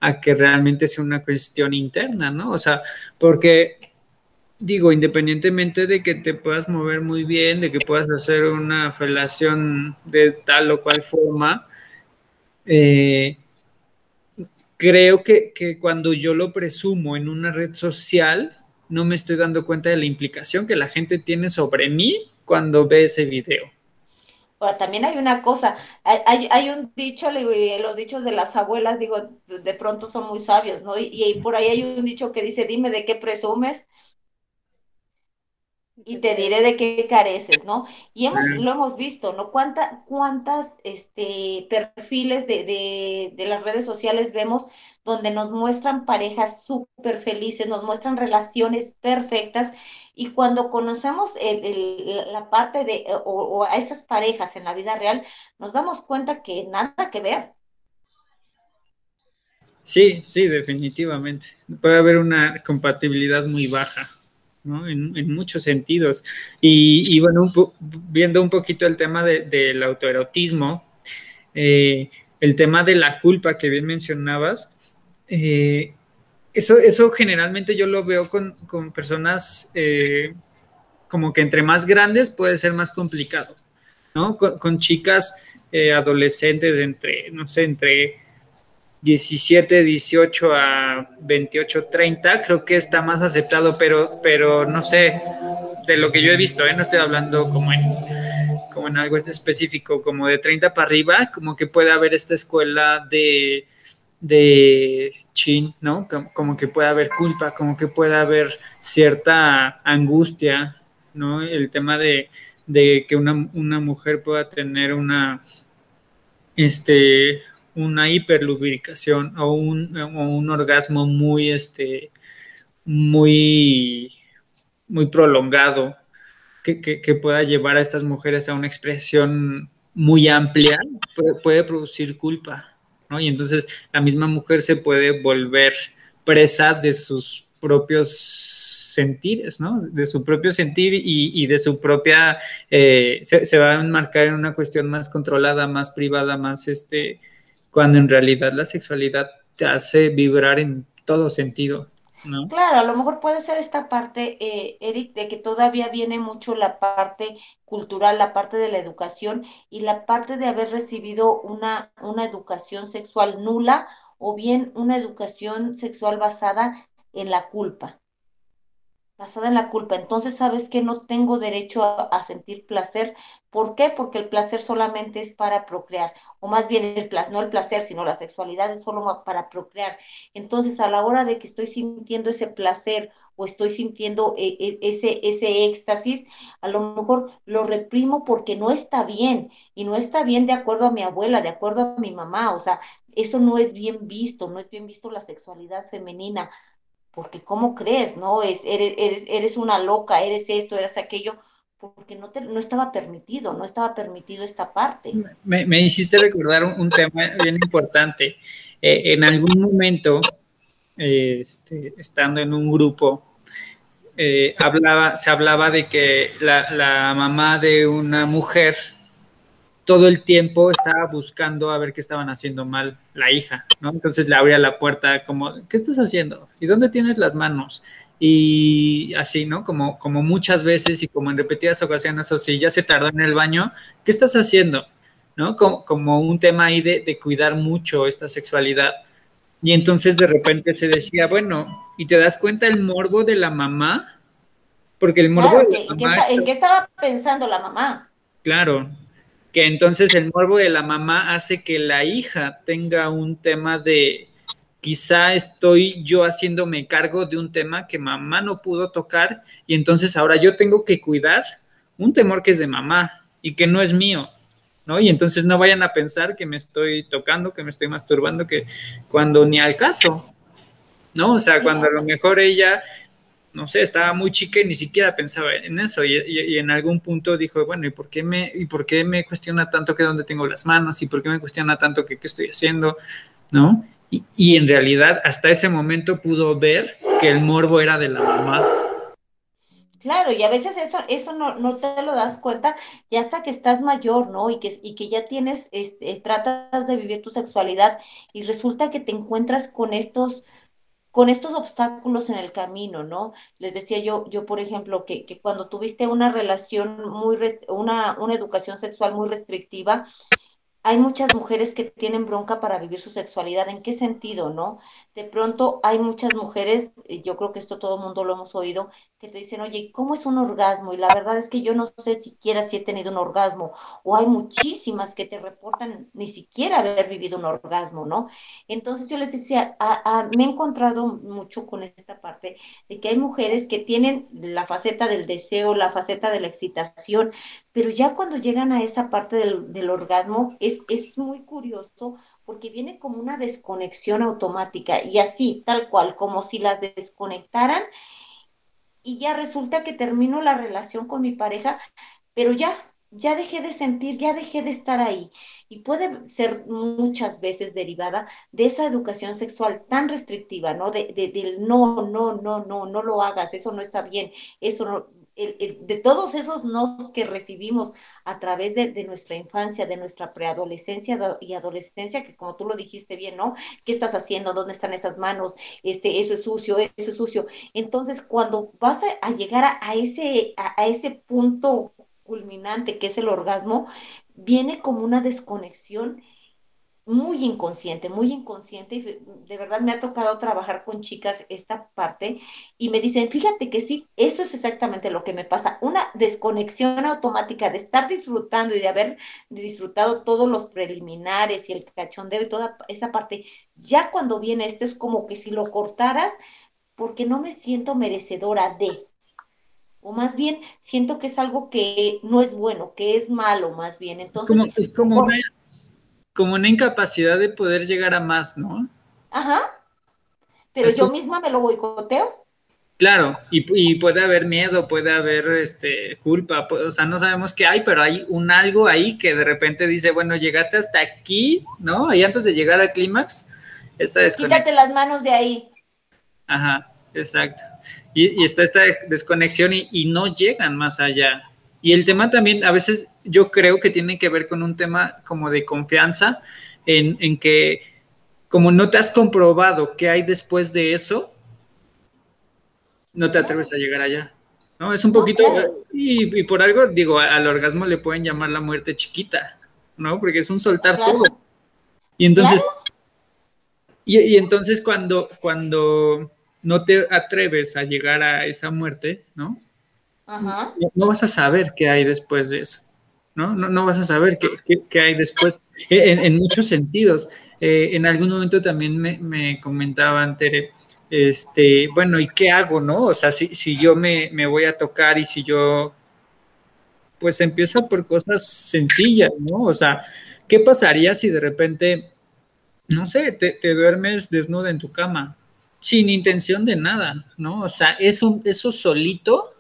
A que realmente sea una cuestión interna, ¿no? O sea, porque digo, independientemente de que te puedas mover muy bien, de que puedas hacer una felación de tal o cual forma, eh, creo que, que, cuando yo lo presumo en una red social, no me estoy dando cuenta de la implicación que la gente tiene sobre mí cuando ve ese video. Ahora, también hay una cosa, hay, hay un dicho, los dichos de las abuelas, digo, de pronto son muy sabios, ¿no? Y, y, por ahí hay un dicho que dice, dime de qué presumes y te diré de qué careces, ¿no? Y hemos, lo hemos visto, ¿no? ¿Cuánta, ¿Cuántas este, perfiles de, de, de las redes sociales vemos donde nos muestran parejas súper felices, nos muestran relaciones perfectas y cuando conocemos el, la parte de, o, o, a esas parejas en la vida real, nos damos cuenta que nada que ver. Sí, sí, definitivamente. Puede haber una compatibilidad muy baja, ¿no? En, en muchos sentidos. Y, y bueno, un viendo un poquito el tema de, del autoerotismo, eh, el tema de la culpa que bien mencionabas, eh, eso, eso generalmente yo lo veo con, con personas eh, como que entre más grandes puede ser más complicado, ¿no? Con, chicas eh, adolescentes entre, no sé, entre 17, 18 a 28, 30, creo que está más aceptado, pero, pero no sé, de lo que yo he visto, ¿eh? no estoy hablando como en, como en algo específico, como de 30 para arriba, como que puede haber esta escuela de, de chin, ¿no? Como que puede haber culpa, como que puede haber cierta angustia, ¿no? El tema de, de que una, una mujer pueda tener una, este, una hiperlubricación o un, o un orgasmo muy, este, muy, muy prolongado, que, que, que, pueda llevar a estas mujeres a una expresión muy amplia, puede, puede producir culpa, Y entonces la misma mujer se puede volver presa de sus propios sentires, ¿no? De su propio sentir y, y de su propia, eh, se, se, va a enmarcar en una cuestión más controlada, más privada, más este, cuando en realidad la sexualidad te hace vibrar en todo sentido. Claro, a lo mejor puede ser esta parte, eh, Eric, de que todavía viene mucho la parte cultural, la parte de la educación y la parte de haber recibido una, una educación sexual nula o bien una educación sexual basada en la culpa basada en la culpa. Entonces, ¿sabes que No tengo derecho a, sentir placer. ¿Por qué? Porque el placer solamente es para procrear, o más bien el placer, no el placer, sino la sexualidad es solo para procrear. Entonces, a la hora de que estoy sintiendo ese placer o estoy sintiendo e, e, ese, ese éxtasis, a lo mejor lo reprimo porque no está bien, y no está bien de acuerdo a mi abuela, de acuerdo a mi mamá, o sea, eso no es bien visto, no es bien visto la sexualidad femenina porque ¿cómo crees? ¿No? Es, eres, eres, eres una loca, eres esto, eres aquello, porque no, te, no estaba permitido, no estaba permitido esta parte. Me, me hiciste recordar un, tema bien importante. Eh, en algún momento, eh, este, estando en un grupo, eh, hablaba, se hablaba de que la, la mamá de una mujer todo el tiempo estaba buscando a ver qué estaban haciendo mal la hija, ¿no? Entonces le abría la puerta como, ¿qué estás haciendo? ¿Y dónde tienes las manos? Y así, ¿no? Como, como muchas veces y como en repetidas ocasiones, o si ya se tardó en el baño, ¿qué estás haciendo? ¿No? Como, como un tema ahí de, de cuidar mucho esta sexualidad. Y entonces de repente se decía, bueno, ¿y te das cuenta el morbo de la mamá? Porque el morbo claro, de la mamá... ¿En qué, ¿En qué estaba pensando la mamá? Claro, que entonces el morbo de la mamá hace que la hija tenga un tema de quizá estoy yo haciéndome cargo de un tema que mamá no pudo tocar y entonces ahora yo tengo que cuidar un temor que es de mamá y que no es mío, ¿no? Y entonces no vayan a pensar que me estoy tocando, que me estoy masturbando, que cuando ni al caso, ¿no? O sea, cuando a lo mejor ella no sé, estaba muy chica y ni siquiera pensaba en eso. Y, en algún punto dijo, bueno, ¿y por qué me, y por qué me cuestiona tanto que dónde tengo las manos? ¿Y por qué me cuestiona tanto que qué estoy haciendo? ¿No? Y, y, en realidad hasta ese momento pudo ver que el morbo era de la mamá. Claro, y a veces eso, eso no, no te lo das cuenta ya hasta que estás mayor, ¿no? Y que, y que ya tienes, este, tratas de vivir tu sexualidad y resulta que te encuentras con estos con estos obstáculos en el camino, ¿no? Les decía yo, yo por ejemplo, que, que cuando tuviste una relación muy, una, una educación sexual muy restrictiva, hay muchas mujeres que tienen bronca para vivir su sexualidad. ¿En qué sentido, no? De pronto hay muchas mujeres, yo creo que esto todo el mundo lo hemos oído, que te dicen, oye, ¿cómo es un orgasmo? Y la verdad es que yo no sé siquiera si he tenido un orgasmo. O hay muchísimas que te reportan ni siquiera haber vivido un orgasmo, ¿no? Entonces yo les decía, me he encontrado mucho con esta parte de que hay mujeres que tienen la faceta del deseo, la faceta de la excitación, pero ya cuando llegan a esa parte del, del orgasmo es, es muy curioso porque viene como una desconexión automática y así, tal cual, como si las desconectaran y ya resulta que termino la relación con mi pareja, pero ya, ya dejé de sentir, ya dejé de estar ahí. Y puede ser muchas veces derivada de esa educación sexual tan restrictiva, ¿no? De, de, del no, no, no, no, no lo hagas, eso no está bien, eso no, de todos esos nos que recibimos a través de, nuestra infancia, de nuestra preadolescencia y adolescencia, que como tú lo dijiste bien, ¿no? ¿Qué estás haciendo? ¿Dónde están esas manos? Este, eso es sucio, eso es sucio. Entonces, cuando vas a, llegar a, ese, a ese punto culminante que es el orgasmo, viene como una desconexión muy inconsciente, muy inconsciente, y de verdad me ha tocado trabajar con chicas esta parte y me dicen, fíjate que sí, eso es exactamente lo que me pasa, una desconexión automática de estar disfrutando y de haber disfrutado todos los preliminares y el cachondeo y toda esa parte, ya cuando viene esto es como que si lo cortaras, porque no me siento merecedora de, o más bien siento que es algo que no es bueno, que es malo más bien. Entonces, es como, como una incapacidad de poder llegar a más, ¿no? Ajá. Pero yo misma me lo boicoteo. Claro, y, puede haber miedo, puede haber este, culpa, o sea, no sabemos qué hay, pero hay un algo ahí que de repente dice, bueno, llegaste hasta aquí, ¿no? Y antes de llegar al clímax, esta desconexión. Quítate las manos de ahí. Ajá, exacto. Y, está esta desconexión y no llegan más allá. Y el tema también, a veces yo creo que tiene que ver con un tema como de confianza, en, que como no te has comprobado qué hay después de eso, no te atreves a llegar allá. ¿no? Es un poquito, y, por algo, digo, al orgasmo le pueden llamar la muerte chiquita, ¿no? Porque es un soltar todo. Y entonces, y, y, entonces cuando, cuando no te atreves a llegar a esa muerte, ¿no? No, vas a saber qué hay después de eso, ¿no? No, vas a saber qué, hay después, eh, en, muchos sentidos. Eh, en algún momento también me, comentaban, Tere, este, bueno, ¿y qué hago, no? O sea, si, si yo me, voy a tocar y si yo, pues empieza por cosas sencillas, ¿no? O sea, ¿qué pasaría si de repente, no sé, te, te duermes desnuda en tu cama? sin intención de nada, ¿no? O sea, eso, eso solito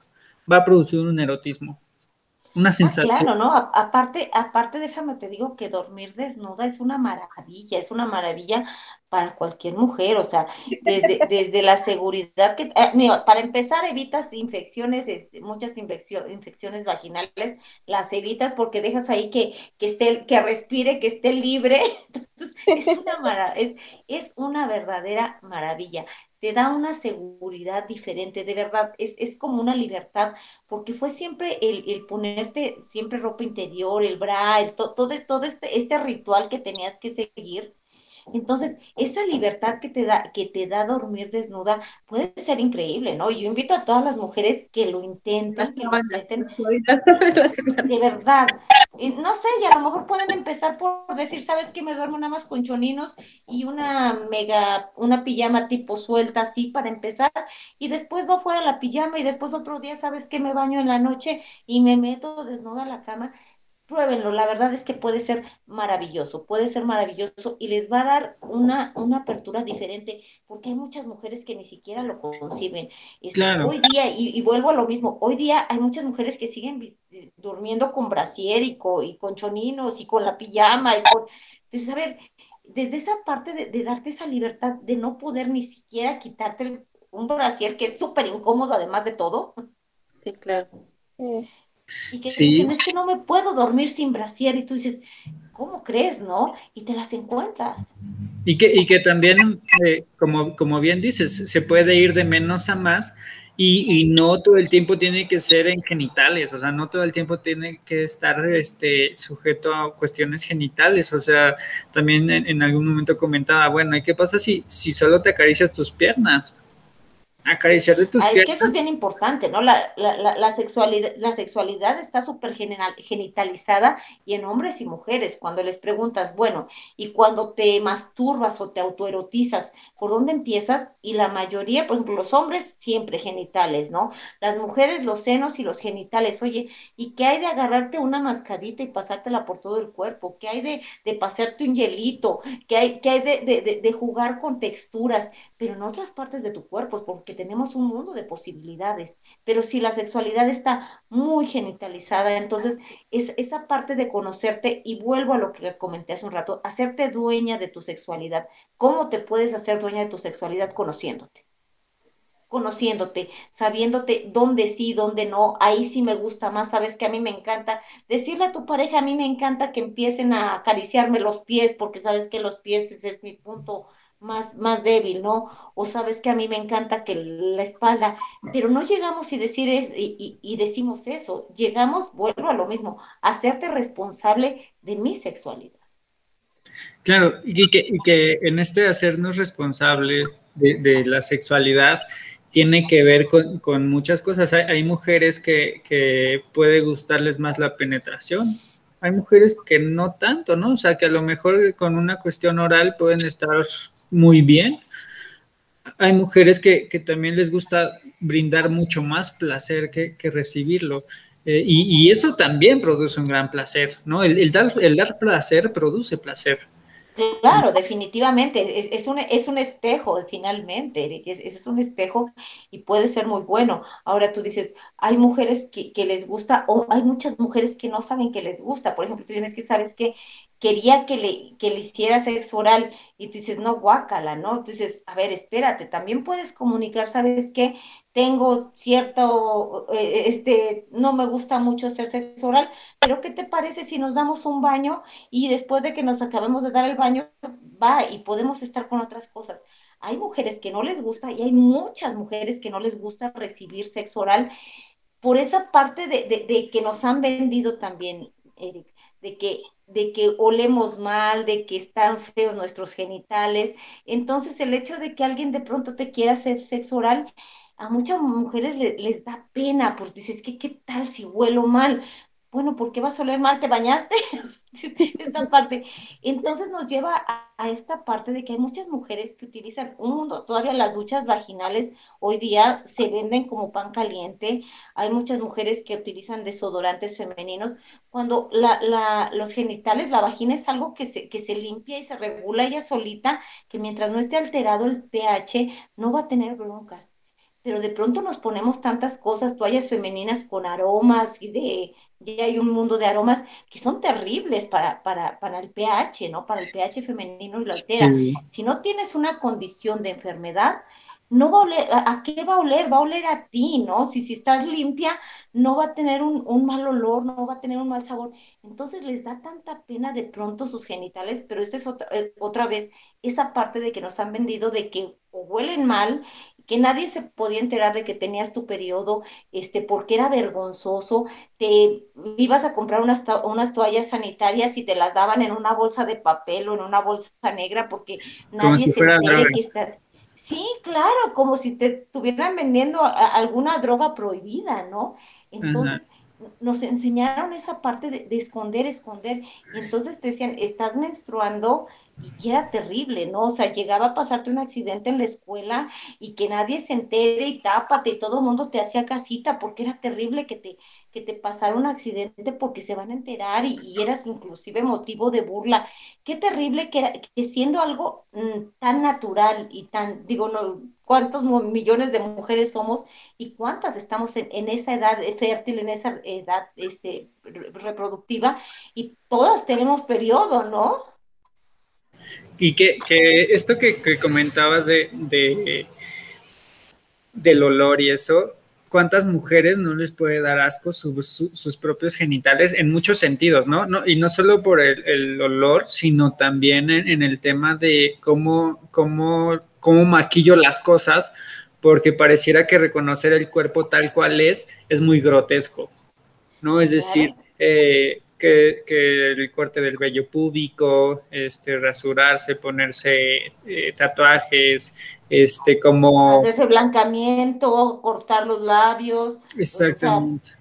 va a producir un erotismo, una ah, sensación. claro, ¿no? aparte, aparte, déjame te digo que dormir desnuda es una maravilla, es una maravilla para cualquier mujer, o sea, desde, desde la seguridad que, eh, para empezar evitas infecciones, este, muchas infecciones vaginales, las evitas porque dejas ahí que, que esté, que respire, que esté libre, es una, es, es una verdadera maravilla te da una seguridad diferente, de verdad, es, es como una libertad, porque fue siempre el, el, ponerte siempre ropa interior, el bra, el, todo, todo este, este ritual que tenías que seguir, entonces, esa libertad que te da, que te da dormir desnuda puede ser increíble, ¿no? Yo invito a todas las mujeres que lo intenten, que lo intenten de verdad. no sé, y a lo mejor pueden empezar por decir, ¿sabes qué? Me duermo nada más con choninos y una mega, una pijama tipo suelta así para empezar, y después va fuera la pijama y después otro día, ¿sabes qué? Me baño en la noche y me meto desnuda a la cama pruébenlo, la verdad es que puede ser maravilloso, puede ser maravilloso y les va a dar una, una apertura diferente, porque hay muchas mujeres que ni siquiera lo conciben. Hoy día, y, vuelvo a lo mismo, hoy día hay muchas mujeres que siguen durmiendo con brasier y con, y con choninos y con la pijama y con... Entonces, a ver, desde esa parte de, darte esa libertad de no poder ni siquiera quitarte un brasier que es súper incómodo además de todo. Sí, claro. Y que dicen, es que no me puedo dormir sin brasier. Y tú dices, ¿cómo crees, no? Y te las encuentras. Y que, y que también, eh, como, como bien dices, se puede ir de menos a más y, y, no todo el tiempo tiene que ser en genitales, o sea, no todo el tiempo tiene que estar este, sujeto a cuestiones genitales, o sea, también en, en algún momento comentaba, bueno, ¿y qué pasa si, si solo te acaricias tus piernas? Acariciar de tus Es que eso es bien importante, ¿no? La, la, la, sexualidad, la sexualidad está súper genitalizada y en hombres y mujeres. Cuando les preguntas, bueno, y cuando te masturbas o te autoerotizas, ¿por dónde empiezas? Y la mayoría, por ejemplo, los hombres siempre genitales, ¿no? Las mujeres los senos y los genitales. Oye, ¿y qué hay de agarrarte una mascadita y pasártela por todo el cuerpo? ¿Qué hay de, de pasarte un hielito? ¿Qué hay, qué hay de, de, de jugar con texturas? Pero en otras partes de tu cuerpo, porque tenemos un mundo de posibilidades, pero si la sexualidad está muy genitalizada, entonces es esa parte de conocerte, y vuelvo a lo que comenté hace un rato, hacerte dueña de tu sexualidad. ¿Cómo te puedes hacer dueña de tu sexualidad conociéndote? conociéndote, sabiéndote dónde sí, dónde no, ahí sí me gusta más, sabes que a mí me encanta decirle a tu pareja, a mí me encanta que empiecen a acariciarme los pies, porque sabes que los pies es mi punto más, más débil, ¿no? O sabes que a mí me encanta que la espalda, pero no llegamos y, decir y, y, decimos eso, llegamos, vuelvo a lo mismo, a hacerte responsable de mi sexualidad. Claro, y que, y que en este hacernos responsable de, la sexualidad, tiene que ver con, muchas cosas. Hay, mujeres que, que, puede gustarles más la penetración, hay mujeres que no tanto, ¿no? O sea, que a lo mejor con una cuestión oral pueden estar muy bien. Hay mujeres que, también les gusta brindar mucho más placer que, recibirlo. Eh, y, eso también produce un gran placer, ¿no? El, dar, el dar placer produce placer. Claro, definitivamente, es, es, un, es un espejo finalmente, es, es, un espejo y puede ser muy bueno. Ahora tú dices, hay mujeres que, que, les gusta o hay muchas mujeres que no saben que les gusta. Por ejemplo, tú tienes que sabes que quería que le, que le hiciera sexo oral y tú dices, no, guácala, ¿no? Entonces, a ver, espérate, también puedes comunicar, ¿sabes qué? tengo cierto, eh, este, no me gusta mucho hacer sexo oral, pero ¿qué te parece si nos damos un baño y después de que nos acabemos de dar el baño, va y podemos estar con otras cosas? Hay mujeres que no les gusta y hay muchas mujeres que no les gusta recibir sexo oral por esa parte de, de que nos han vendido también, Eric, de que de que olemos mal, de que están feos nuestros genitales. Entonces, el hecho de que alguien de pronto te quiera hacer sexo oral a muchas mujeres les da pena porque dices, ¿qué, ¿qué tal si huelo mal? Bueno, ¿por qué vas a oler mal? ¿Te bañaste? esta parte. Entonces nos lleva a, esta parte de que hay muchas mujeres que utilizan un mundo, todavía las duchas vaginales hoy día se venden como pan caliente. Hay muchas mujeres que utilizan desodorantes femeninos. Cuando la, la, los genitales, la vagina es algo que se, que se limpia y se regula ella solita, que mientras no esté alterado el pH, no va a tener broncas pero de pronto nos ponemos tantas cosas, toallas femeninas con aromas y de, ya hay un mundo de aromas que son terribles para, para, para el pH, ¿no? Para el pH femenino y la altera. Si no tienes una condición de enfermedad, no va a oler, ¿a, qué va a oler? Va a oler a ti, ¿no? Si, si estás limpia, no va a tener un, un, mal olor, no va a tener un mal sabor. Entonces les da tanta pena de pronto sus genitales, pero esta es otra, eh, otra vez esa parte de que nos han vendido de que o huelen mal que nadie se podía enterar de que tenías tu periodo, este, porque era vergonzoso, te ibas a comprar unas, unas toallas sanitarias y te las daban en una bolsa de papel o en una bolsa negra porque nadie se entere que está... Sí, claro, como si te estuvieran vendiendo alguna droga prohibida, ¿no? Entonces, nos enseñaron esa parte de, de, esconder, esconder. Y entonces te decían, estás menstruando, y era terrible, ¿no? O sea, llegaba a pasarte un accidente en la escuela y que nadie se entere y tápate y todo el mundo te hacía casita porque era terrible que te, que te pasara un accidente porque se van a enterar y, eras inclusive motivo de burla. Qué terrible que, que siendo algo mm, tan natural y tan, digo, no, cuántos millones de mujeres somos y cuántas estamos en, en esa edad fértil, en esa edad este, reproductiva y todas tenemos periodo, ¿no? Y que, esto que, comentabas de, del olor y eso, ¿cuántas mujeres no les puede dar asco sus propios genitales en muchos sentidos, ¿no? no y no solo por el, olor, sino también en, el tema de cómo, cómo, cómo maquillo las cosas, porque pareciera que reconocer el cuerpo tal cual es es muy grotesco, ¿no? Es decir, eh, que, el corte del vello púbico, este, rasurarse, ponerse eh, tatuajes, este, como... Hacerse blancamiento, cortar los labios. Exactamente.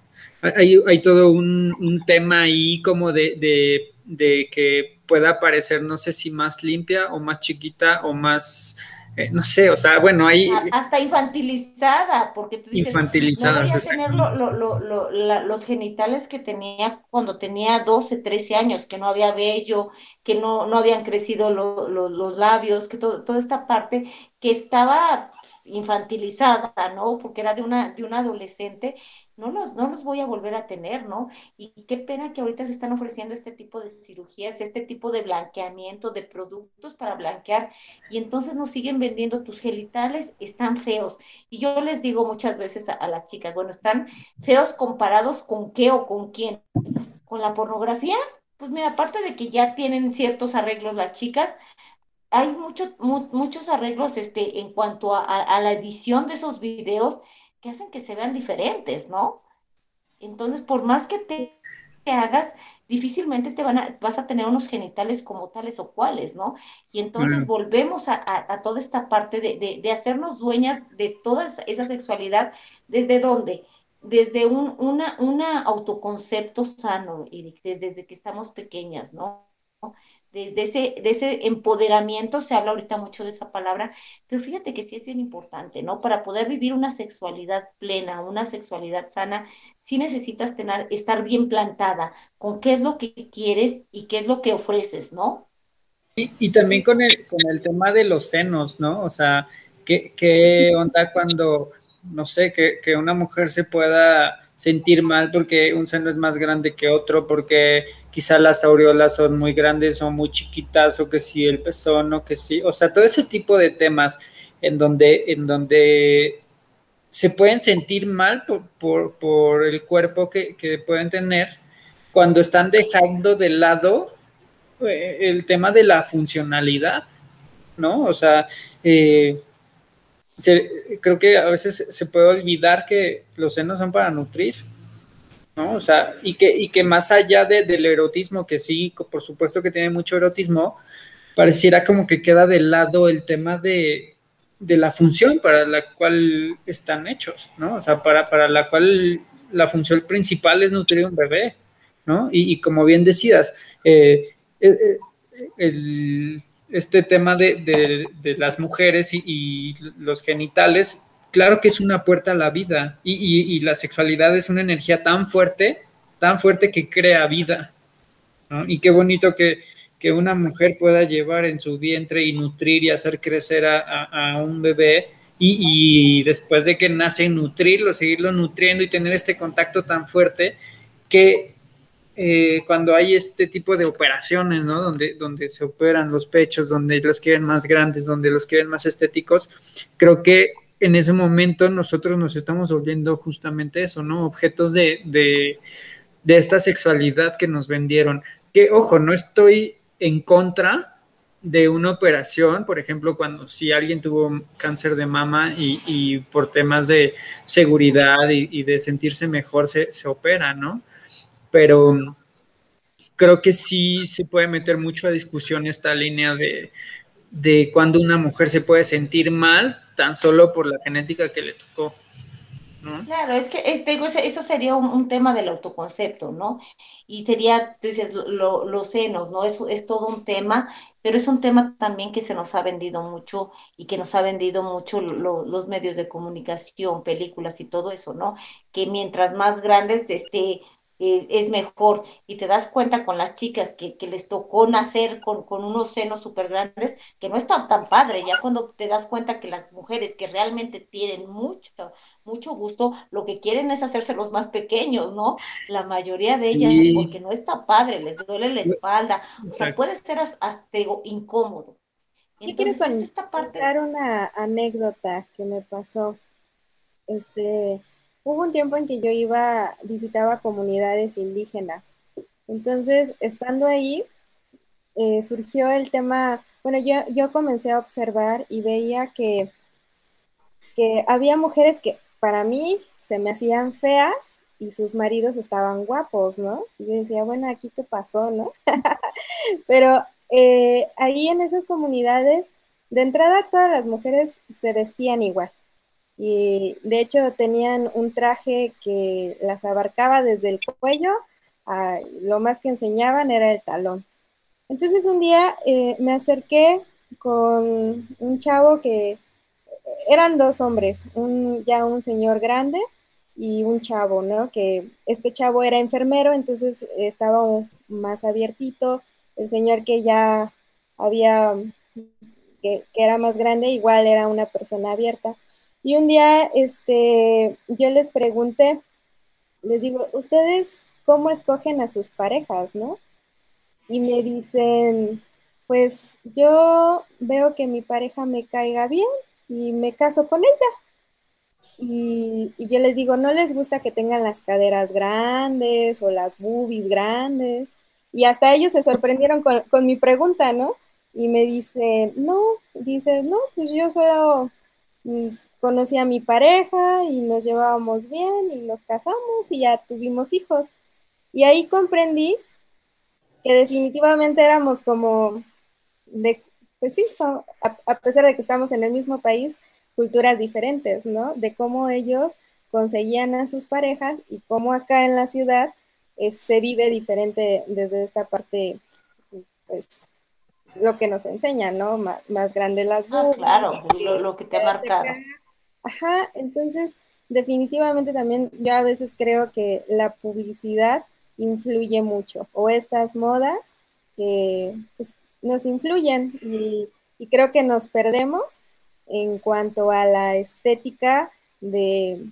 hay, hay, todo un, un, tema ahí como de, de, de que pueda parecer, no sé si más limpia o más chiquita o más eh, no sé, o sea, bueno, ahí... Hasta infantilizada, porque tú dices, infantilizada, no voy a tener los genitales que tenía cuando tenía 12, 13 años, que no había vello, que no, no habían crecido los labios, que todo, toda esta parte que estaba infantilizada, ¿no? Porque era de una, de una adolescente, no los, no los voy a volver a tener, ¿no? Y qué pena que ahorita se están ofreciendo este tipo de cirugías, este tipo de blanqueamiento de productos para blanquear, y entonces nos siguen vendiendo tus genitales, están feos. Y yo les digo muchas veces a, a las chicas, bueno, están feos comparados con qué o con quién, con la pornografía. Pues mira, aparte de que ya tienen ciertos arreglos las chicas, hay mucho, muchos arreglos este, en cuanto a, la edición de esos videos que hacen que se vean diferentes, ¿no? Entonces, por más que te, hagas, difícilmente te van a, vas a tener unos genitales como tales o cuales, ¿no? Y entonces volvemos a, toda esta parte de, de, hacernos dueñas de toda esa sexualidad, ¿desde dónde? Desde un una, una autoconcepto sano, y desde que estamos pequeñas, ¿no? De, ese, de ese empoderamiento, se habla ahorita mucho de esa palabra, pero fíjate que sí es bien importante, ¿no? Para poder vivir una sexualidad plena, una sexualidad sana, sí necesitas tener, estar bien plantada con qué es lo que quieres y qué es lo que ofreces, ¿no? Y, también con el, con el tema de los senos, ¿no? O sea, ¿qué, qué onda cuando, no sé, que, que una mujer se pueda sentir mal porque un seno es más grande que otro, porque quizá las aureolas son muy grandes o muy chiquitas, o que si el pezón, o que sí, o sea, todo ese tipo de temas en donde, en donde se pueden sentir mal por, por, el cuerpo que, que, pueden tener cuando están dejando de lado eh, el tema de la funcionalidad, ¿no? O sea, eh, creo que a veces se puede olvidar que los senos son para nutrir, ¿no? O sea, y que, y que más allá de, del erotismo, que sí, por supuesto que tiene mucho erotismo, pareciera como que queda de lado el tema de, de la función para la cual están hechos, ¿no? O sea, para, para la cual la función principal es nutrir un bebé, ¿no? Y, como bien decías, eh, eh, eh, el este tema de, las mujeres y, los genitales, claro que es una puerta a la vida y, la sexualidad es una energía tan fuerte, tan fuerte que crea vida. Y qué bonito que, una mujer pueda llevar en su vientre y nutrir y hacer crecer a, un bebé y, y, después de que nace nutrirlo, seguirlo nutriendo y tener este contacto tan fuerte que eh, cuando hay este tipo de operaciones, ¿no? Donde, donde se operan los pechos, donde los quieren más grandes, donde los quieren más estéticos, creo que en ese momento nosotros nos estamos volviendo justamente eso, ¿no? Objetos de, de, de esta sexualidad que nos vendieron. Que, ojo, no estoy en contra de una operación, por ejemplo, cuando si alguien tuvo cáncer de mama y, por temas de seguridad y, y de sentirse mejor se, se opera, ¿no? Pero creo que sí se puede meter mucho a discusión esta línea de, de cuando una mujer se puede sentir mal tan solo por la genética que le tocó. Claro, es que eh, eso sería un, tema del autoconcepto, ¿no? Y sería, tú dices, los senos, ¿no? Eso es todo un tema, pero es un tema también que se nos ha vendido mucho y que nos ha vendido mucho los medios de comunicación, películas y todo eso, ¿no? Que mientras más grandes, este, eh, es mejor. Y te das cuenta con las chicas que, les tocó nacer con, unos senos súper grandes, que no es tan, padre. Ya cuando te das cuenta que las mujeres que realmente tienen mucho, mucho gusto, lo que quieren es hacerse los más pequeños, ¿no? La mayoría de ellas, porque no está padre, les duele la espalda, o sea, puede ser hasta incómodo. Yo quiero contar una anécdota que me pasó. Este, hubo un tiempo en que yo iba, visitaba comunidades indígenas. Entonces, estando ahí, eh, surgió el tema, bueno, yo, yo comencé a observar y veía que, que había mujeres que para mí se me hacían feas y sus maridos estaban guapos, ¿no? Y yo decía, bueno, aquí qué pasó, ¿no? Pero eh, ahí en esas comunidades, de entrada todas las mujeres se vestían igual y de hecho tenían un traje que las abarcaba desde el cuello a lo más que enseñaban era el talón. Entonces un día eh, me acerqué con un chavo que eran dos hombres, un, ya un señor grande y un chavo, ¿no? Que este chavo era enfermero, entonces estaba más abiertito, el señor que ya había, que era más grande, igual era una persona abierta. Y un día, este, yo les pregunté, les digo, ¿ustedes cómo escogen a sus parejas, no? Y me dicen, pues yo veo que mi pareja me caiga bien y me caso con ella. Y, yo les digo, no les gusta que tengan las caderas grandes o las boobies grandes. Y hasta ellos se sorprendieron con, mi pregunta, ¿no? Y me dice, no, dice, no, pues yo solo mm, conocí a mi pareja y nos llevábamos bien y nos casamos y ya tuvimos hijos. Y ahí comprendí que definitivamente éramos como de, pues sí, son, a pesar de que estamos en el mismo país, culturas diferentes, ¿no? De cómo ellos conseguían a sus parejas y cómo acá en la ciudad eh, se vive diferente desde esta parte, pues, lo que nos enseña, ¿no? más grande las ah, claro, lo, que te ha marcado. Ajá, entonces, definitivamente también yo a veces creo que la publicidad influye mucho, o estas modas que pues, nos influyen y, y creo que nos perdemos en cuanto a la estética de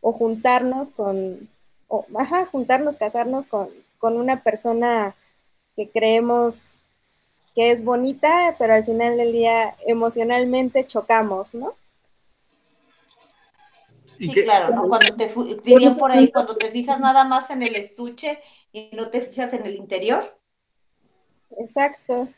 o juntarnos con, o, ajá, juntarnos, casarnos con, con una persona que creemos que es bonita, pero al final del día emocionalmente chocamos, ¿no? Sí, claro, ¿no? Cuando te dirían por ahí, cuando te fijas nada más en el estuche y no te fijas en el interior. Exacto.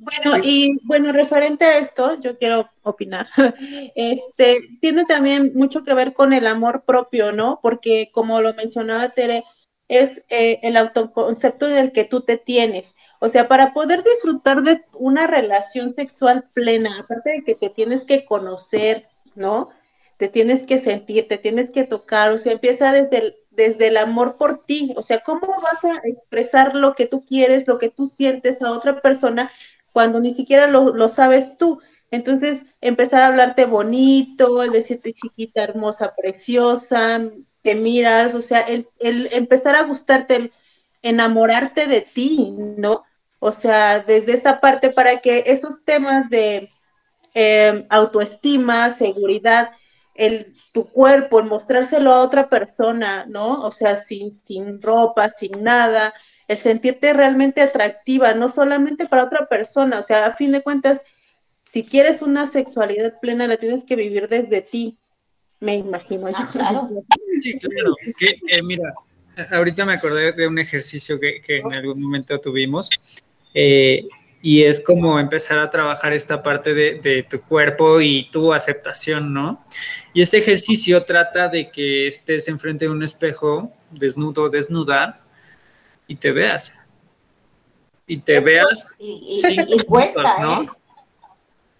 Bueno, y bueno, referente a esto, yo quiero opinar. Este tiene también mucho que ver con el amor propio, ¿no? Porque como lo mencionaba Tere, es eh, el autoconcepto del que tú te tienes. O sea, para poder disfrutar de una relación sexual plena, aparte de que te tienes que conocer, ¿no? Te tienes que sentir, te tienes que tocar, o sea, empieza desde el, desde el amor por ti, o sea, ¿cómo vas a expresar lo que tú quieres, lo que tú sientes a otra persona cuando ni siquiera lo, sabes tú. Entonces, empezar a hablarte bonito, el decirte chiquita, hermosa, preciosa, que miras, o sea, el, empezar a gustarte, el enamorarte de ti, ¿no? O sea, desde esta parte para que esos temas de em, autoestima, seguridad, el, tu cuerpo, el mostrárselo a otra persona, ¿no? O sea, sin, sin ropa, sin nada, el sentirte realmente atractiva, no solamente para otra persona, o sea, a fin de cuentas, si quieres una sexualidad plena, la tienes que vivir desde ti, me imagino. Ah, claro. Sí, claro. Que, eh, mira, ahorita me acordé de un ejercicio que, en algún momento tuvimos. Eh, y es como empezar a trabajar esta parte de, de, tu cuerpo y tu aceptación, ¿no? Y este ejercicio trata de que estés enfrente de un espejo, desnudo, desnuda, y te veas. Y te veas y, cuesta, ¿no? ¿eh?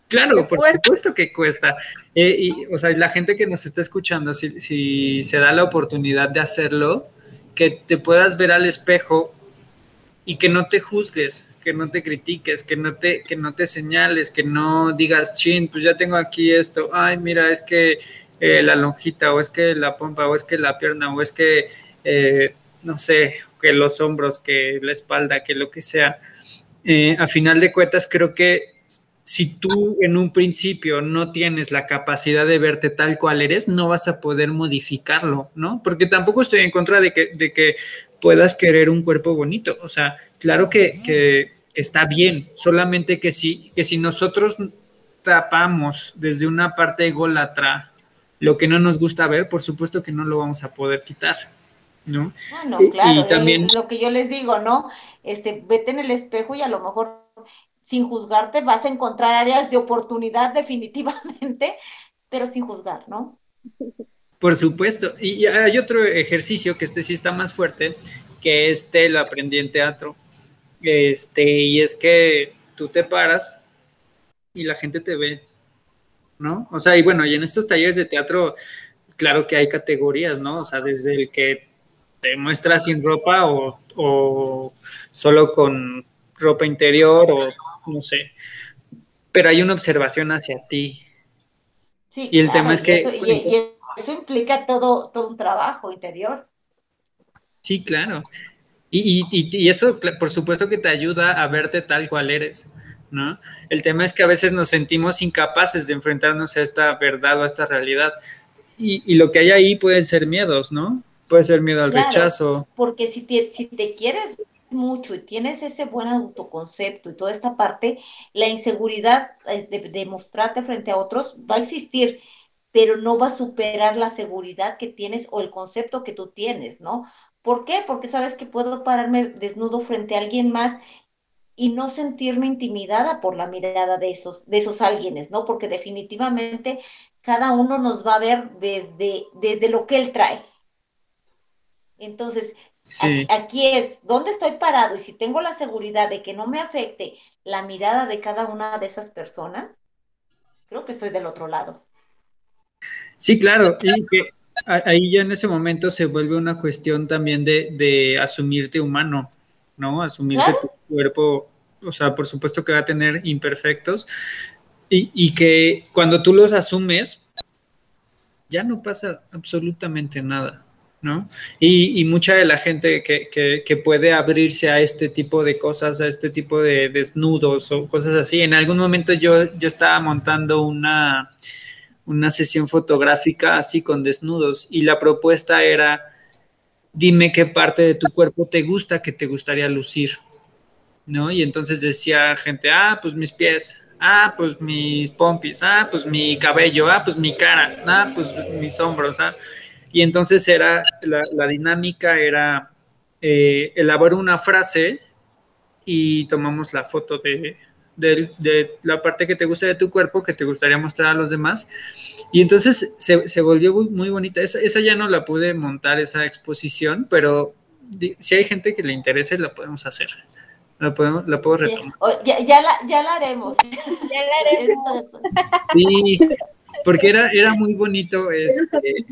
Claro, por supuesto que cuesta. Eh, y, o sea, la gente que nos está escuchando, si, si se da la oportunidad de hacerlo, que te puedas ver al espejo y que no te juzgues, que no te critiques, que no te, que no te señales, que no digas, chin, pues ya tengo aquí esto, ay, mira, es que eh, la lonjita, o es que la pompa, o es que la pierna, o es que, no sé, que los hombros, que la espalda, que lo que sea. Eh, a final de cuentas, creo que si tú en un principio no tienes la capacidad de verte tal cual eres, no vas a poder modificarlo, ¿no? Porque tampoco estoy en contra de que puedas querer un cuerpo bonito. O sea, claro que, que, está bien, solamente que si, que si nosotros tapamos desde una parte ególatra lo que no nos gusta ver, por supuesto que no lo vamos a poder quitar. ¿no? Bueno, claro, y también... lo que yo les digo, ¿no? Este, vete en el espejo y a lo mejor sin juzgarte vas a encontrar áreas de oportunidad definitivamente, pero sin juzgar, ¿no? Por supuesto. Y hay otro ejercicio que este sí está más fuerte, que este lo aprendí en teatro. Este, y es que tú te paras y la gente te ve, ¿no? O sea, y bueno, y en estos talleres de teatro, claro que hay categorías, ¿no? O sea, desde el que te muestras sin ropa o, solo con ropa interior o no sé. Pero hay una observación hacia ti. Sí, y el tema es que... y, eso implica todo, todo un trabajo interior. Sí, claro. Y, y, y, eso, por supuesto que te ayuda a verte tal cual eres. ¿no? El tema es que a veces nos sentimos incapaces de enfrentarnos a esta verdad o a esta realidad. Y, lo que hay ahí pueden ser miedos, ¿no? Puede ser miedo al rechazo. Porque si te, si te quieres mucho y tienes ese buen autoconcepto y toda esta parte, la inseguridad eh, de, de, mostrarte frente a otros va a existir, pero no va a superar la seguridad que tienes o el concepto que tú tienes, ¿no? ¿Por qué? Porque sabes que puedo pararme desnudo frente a alguien más y no sentirme intimidada por la mirada de esos, de esos alguienes, ¿no? Porque definitivamente cada uno nos va a ver desde, desde lo que él trae. Entonces, aquí, es, ¿dónde estoy parado? Y si tengo la seguridad de que no me afecte la mirada de cada una de esas personas, creo que estoy del otro lado. Sí, claro, y que ahí ya en ese momento se vuelve una cuestión también de, de asumirte humano, ¿no? Asumir que tu cuerpo, o sea, por supuesto que va a tener imperfectos y, que cuando tú los asumes, ya no pasa absolutamente nada, ¿no? Y, mucha de la gente que, que, puede abrirse a este tipo de cosas, a este tipo de desnudos o cosas así, en algún momento yo, yo estaba montando una, una sesión fotográfica así con desnudos y la propuesta era dime qué parte de tu cuerpo te gusta que te gustaría lucir, ¿no? Y entonces decía gente, ah, pues mis pies, ah, pues mis pompis, ah, pues mi cabello, ah, pues mi cara, ah, pues mis hombros, ah. Y entonces era, la, dinámica era eh, elaborar una frase y tomamos la foto de, de, la parte que te gusta de tu cuerpo, que te gustaría mostrar a los demás. Y entonces se, volvió muy, bonita. Esa, ya no la pude montar, esa exposición, pero si hay gente que le interese, la podemos hacer. La, podemos, la puedo retomar. Ya, ya, la, ya la haremos. ya la haremos. Sí, porque era, era muy bonito este,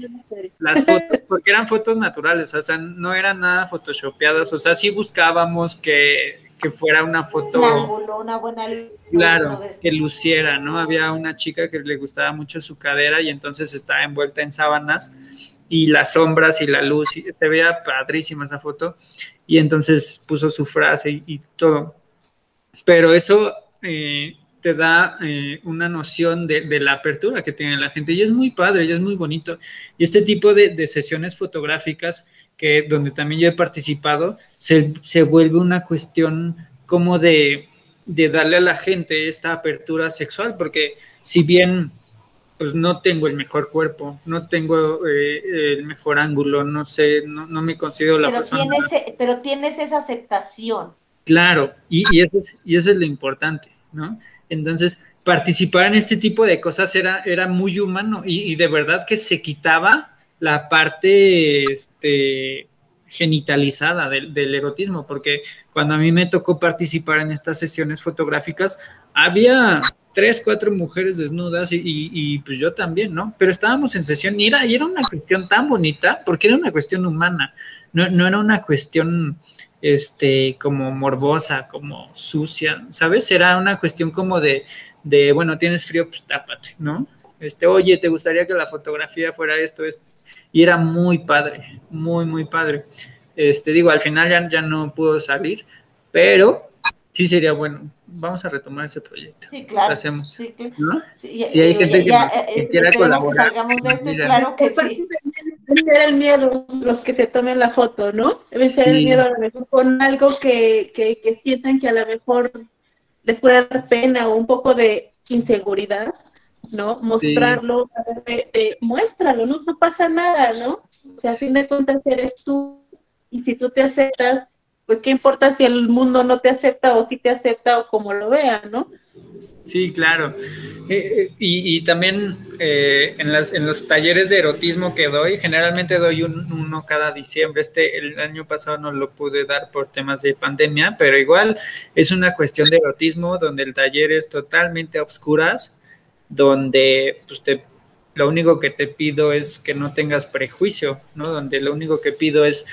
las fotos, porque eran fotos naturales, o sea, no eran nada photoshopeadas, o sea, sí buscábamos que que fuera una foto. una buena Claro, que luciera, ¿no? Había una chica que le gustaba mucho su cadera y entonces estaba envuelta en sábanas y las sombras y la luz, y se veía padrísima esa foto. Y entonces puso su frase y, todo. Pero eso eh, te da eh, una noción de, la apertura que tiene la gente y es muy padre y es muy bonito. Y este tipo de, de sesiones fotográficas que donde también yo he participado, se, se vuelve una cuestión como de, de, darle a la gente esta apertura sexual, porque si bien pues no tengo el mejor cuerpo, no tengo eh, el mejor ángulo, no sé, no, no me considero la persona. Tienes, pero tienes esa aceptación. Claro, y, y, eso es, y eso es lo importante, ¿no? Entonces, participar en este tipo de cosas era, era muy humano y, de verdad que se quitaba la parte este, genitalizada del, erotismo, porque cuando a mí me tocó participar en estas sesiones fotográficas, había tres, cuatro mujeres desnudas y, pues yo también, ¿no? Pero estábamos en sesión y era, y era una cuestión tan bonita, porque era una cuestión humana, no, no era una cuestión este, como morbosa, como sucia, ¿sabes? Era una cuestión como de, de, bueno, tienes frío, pues tápate, ¿no? Este, oye, ¿te gustaría que la fotografía fuera esto, esto? y era muy padre, muy, muy padre. Este, digo, al final ya, ya no pudo salir, pero sí sería bueno. Vamos a retomar ese proyecto. Sí, claro. Lo hacemos. Sí, ¿no? si hay gente que, eh, quiera colaborar. Que claro que sí. Vencer el miedo, los que se tomen la foto, ¿no? Vencer el miedo a lo mejor con algo que, que, que sientan que a lo mejor les puede dar pena o un poco de inseguridad ¿no? Mostrarlo, muéstralo, ¿no? No pasa nada, ¿no? O sea, a fin de cuentas eres tú y si tú te aceptas, pues qué importa si el mundo no te acepta o si te acepta o como lo vea, ¿no? Sí, claro. Eh, eh, y, también eh, en, las, en los talleres de erotismo que doy, generalmente doy uno cada diciembre. Este, el año pasado no lo pude dar por temas de pandemia, pero igual es una cuestión de erotismo donde el taller es totalmente a obscuras donde pues te, lo único que te pido es que no tengas prejuicio, ¿no? Donde lo único que pido es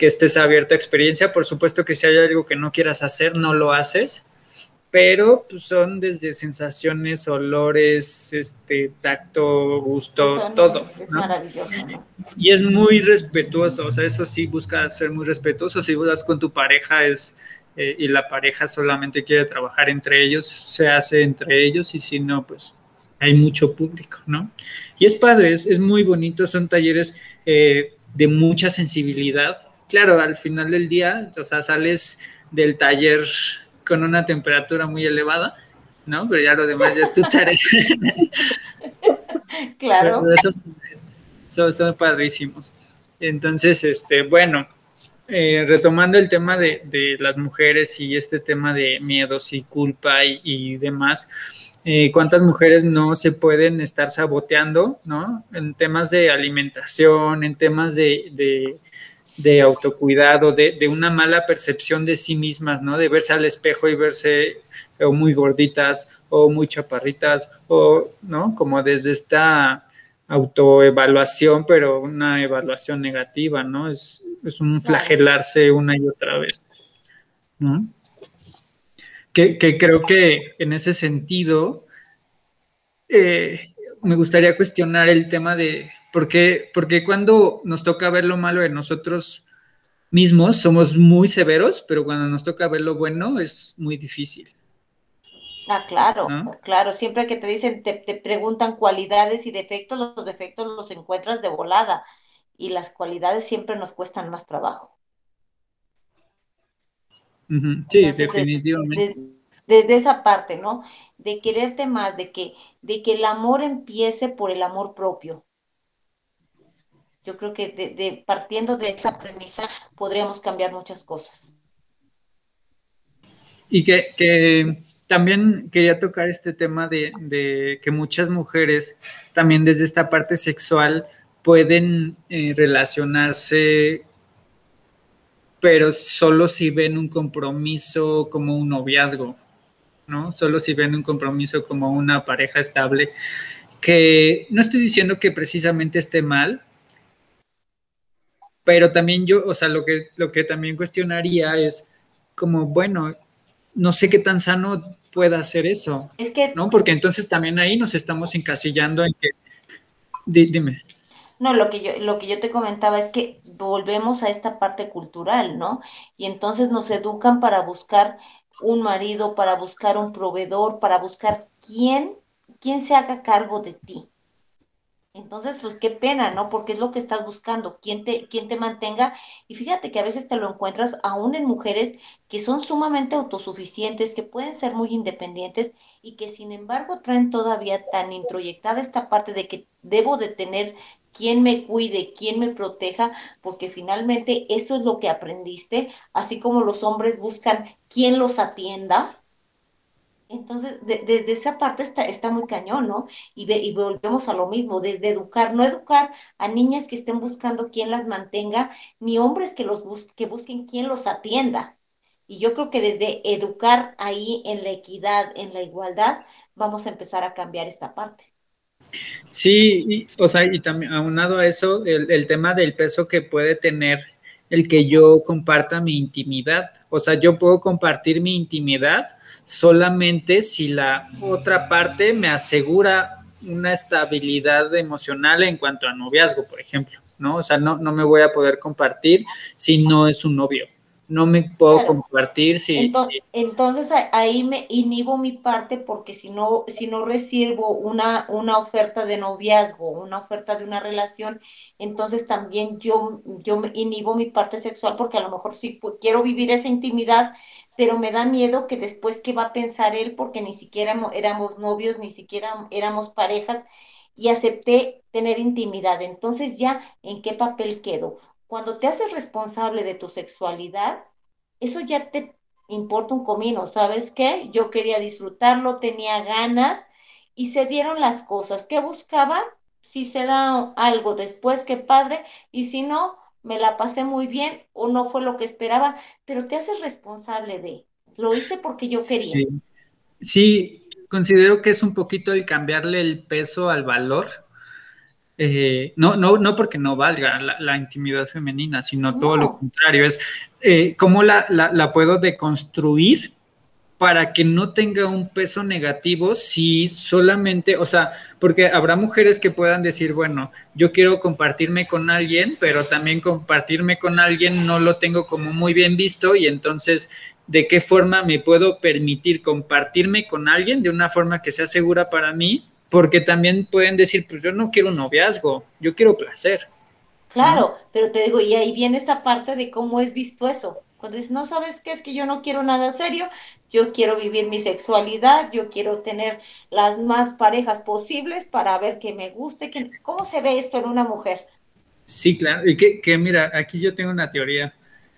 que estés abierto a experiencia. Por supuesto que si hay algo que no quieras hacer, no lo haces, pero pues, son desde sensaciones, olores, este, tacto, gusto, todo. Es maravilloso. Y es muy respetuoso, o sea, eso sí busca ser muy respetuoso. Si vas con tu pareja es eh, y la pareja solamente quiere trabajar entre ellos, se hace entre ellos y si no, pues hay mucho público, ¿no? Y es padre, es, muy bonito, son talleres eh, de mucha sensibilidad. Claro, al final del día, o sea, sales del taller con una temperatura muy elevada, ¿no? Pero ya lo demás ya es tu tarea. claro. son, padrísimos. Entonces, este, bueno, eh, retomando el tema de, las mujeres y este tema de miedos y culpa y, demás, eh, cuántas mujeres no se pueden estar saboteando, ¿no? En temas de alimentación, en temas de, de autocuidado, de, de, una mala percepción de sí mismas, ¿no? De verse al espejo y verse o muy gorditas o muy chaparritas o, ¿no? Como desde esta autoevaluación, pero una evaluación negativa, ¿no? Es, es un flagelarse una y otra vez, ¿no? Que, que creo que en ese sentido eh, me gustaría cuestionar el tema de porque, porque cuando nos toca ver lo malo de nosotros mismos, somos muy severos, pero cuando nos toca ver lo bueno es muy difícil. Ah, claro, claro. Siempre que te dicen, te, te, preguntan cualidades y defectos, los defectos los encuentras de volada y las cualidades siempre nos cuestan más trabajo. Sí, definitivamente. Desde, esa parte, ¿no? De quererte más, de que, de que el amor empiece por el amor propio. Yo creo que partiendo de esa premisa podríamos cambiar muchas cosas. Y que, también quería tocar este tema de, que muchas mujeres también desde esta parte sexual pueden eh, relacionarse, pero solo si ven un compromiso como un noviazgo, ¿no? Solo si ven un compromiso como una pareja estable, que no estoy diciendo que precisamente esté mal, pero también yo, o sea, lo que, lo que también cuestionaría es como, bueno, no sé qué tan sano pueda hacer eso. Es que... ¿No? Porque entonces también ahí nos estamos encasillando en que... dime. No, lo que yo, lo que yo te comentaba es que volvemos a esta parte cultural, ¿no? Y entonces nos educan para buscar un marido, para buscar un proveedor, para buscar quién, quién se haga cargo de ti. Entonces, pues qué pena, ¿no? Porque es lo que estás buscando, quién te, quién te mantenga. Y fíjate que a veces te lo encuentras aún en mujeres que son sumamente autosuficientes, que pueden ser muy independientes y que sin embargo traen todavía tan introyectada esta parte de que debo de tener quien me cuide, quien me proteja, porque finalmente eso es lo que aprendiste, así como los hombres buscan quien los atienda, entonces, desde esa parte está, está muy cañón, ¿no? Y, y volvemos a lo mismo, desde educar, no educar a niñas que estén buscando quién las mantenga, ni hombres que, los que busquen quién los atienda. Y yo creo que desde educar ahí en la equidad, en la igualdad, vamos a empezar a cambiar esta parte. Sí, o sea, y también aunado a eso, el, el tema del peso que puede tener el que yo comparta mi intimidad. O sea, yo puedo compartir mi intimidad solamente si la otra parte me asegura una estabilidad emocional en cuanto a noviazgo, por ejemplo, ¿no? O sea, no, no me voy a poder compartir si no es un novio. No me puedo compartir si entonces, entonces, ahí me inhibo mi parte porque si no, si no recibo una, una oferta de noviazgo, una oferta de una relación, entonces también yo, yo inhibo mi parte sexual porque a lo mejor sí quiero vivir esa intimidad, pero me da miedo que después qué va a pensar él porque ni siquiera éramos novios, ni siquiera éramos parejas y acepté tener intimidad. Entonces ya, ¿en qué papel quedo? Cuando te haces responsable de tu sexualidad, eso ya te importa un comino, ¿sabes qué? Yo quería disfrutarlo, tenía ganas y se dieron las cosas. ¿Qué buscaba? Si se da algo después, qué padre, y si no, me la pasé muy bien o no fue lo que esperaba, pero te haces responsable de, lo hice porque yo quería. Sí, considero que es un poquito el cambiarle el peso al valor. Eh, no, no, no porque no valga la, intimidad femenina, sino todo lo contrario, es eh, cómo la, la, puedo deconstruir para que no tenga un peso negativo si solamente, o sea, porque habrá mujeres que puedan decir, bueno, yo quiero compartirme con alguien, pero también compartirme con alguien no lo tengo como muy bien visto y entonces, ¿de qué forma me puedo permitir compartirme con alguien de una forma que sea segura para mí? Porque también pueden decir, pues yo no quiero un noviazgo, yo quiero placer. Claro, pero te digo, y ahí viene esta parte de cómo es visto eso. Cuando dices, no sabes qué es que yo no quiero nada serio, yo quiero vivir mi sexualidad, yo quiero tener las más parejas posibles para ver que me guste. Que, ¿Cómo se ve esto en una mujer? Sí, claro. Y que, que mira, aquí yo tengo una teoría.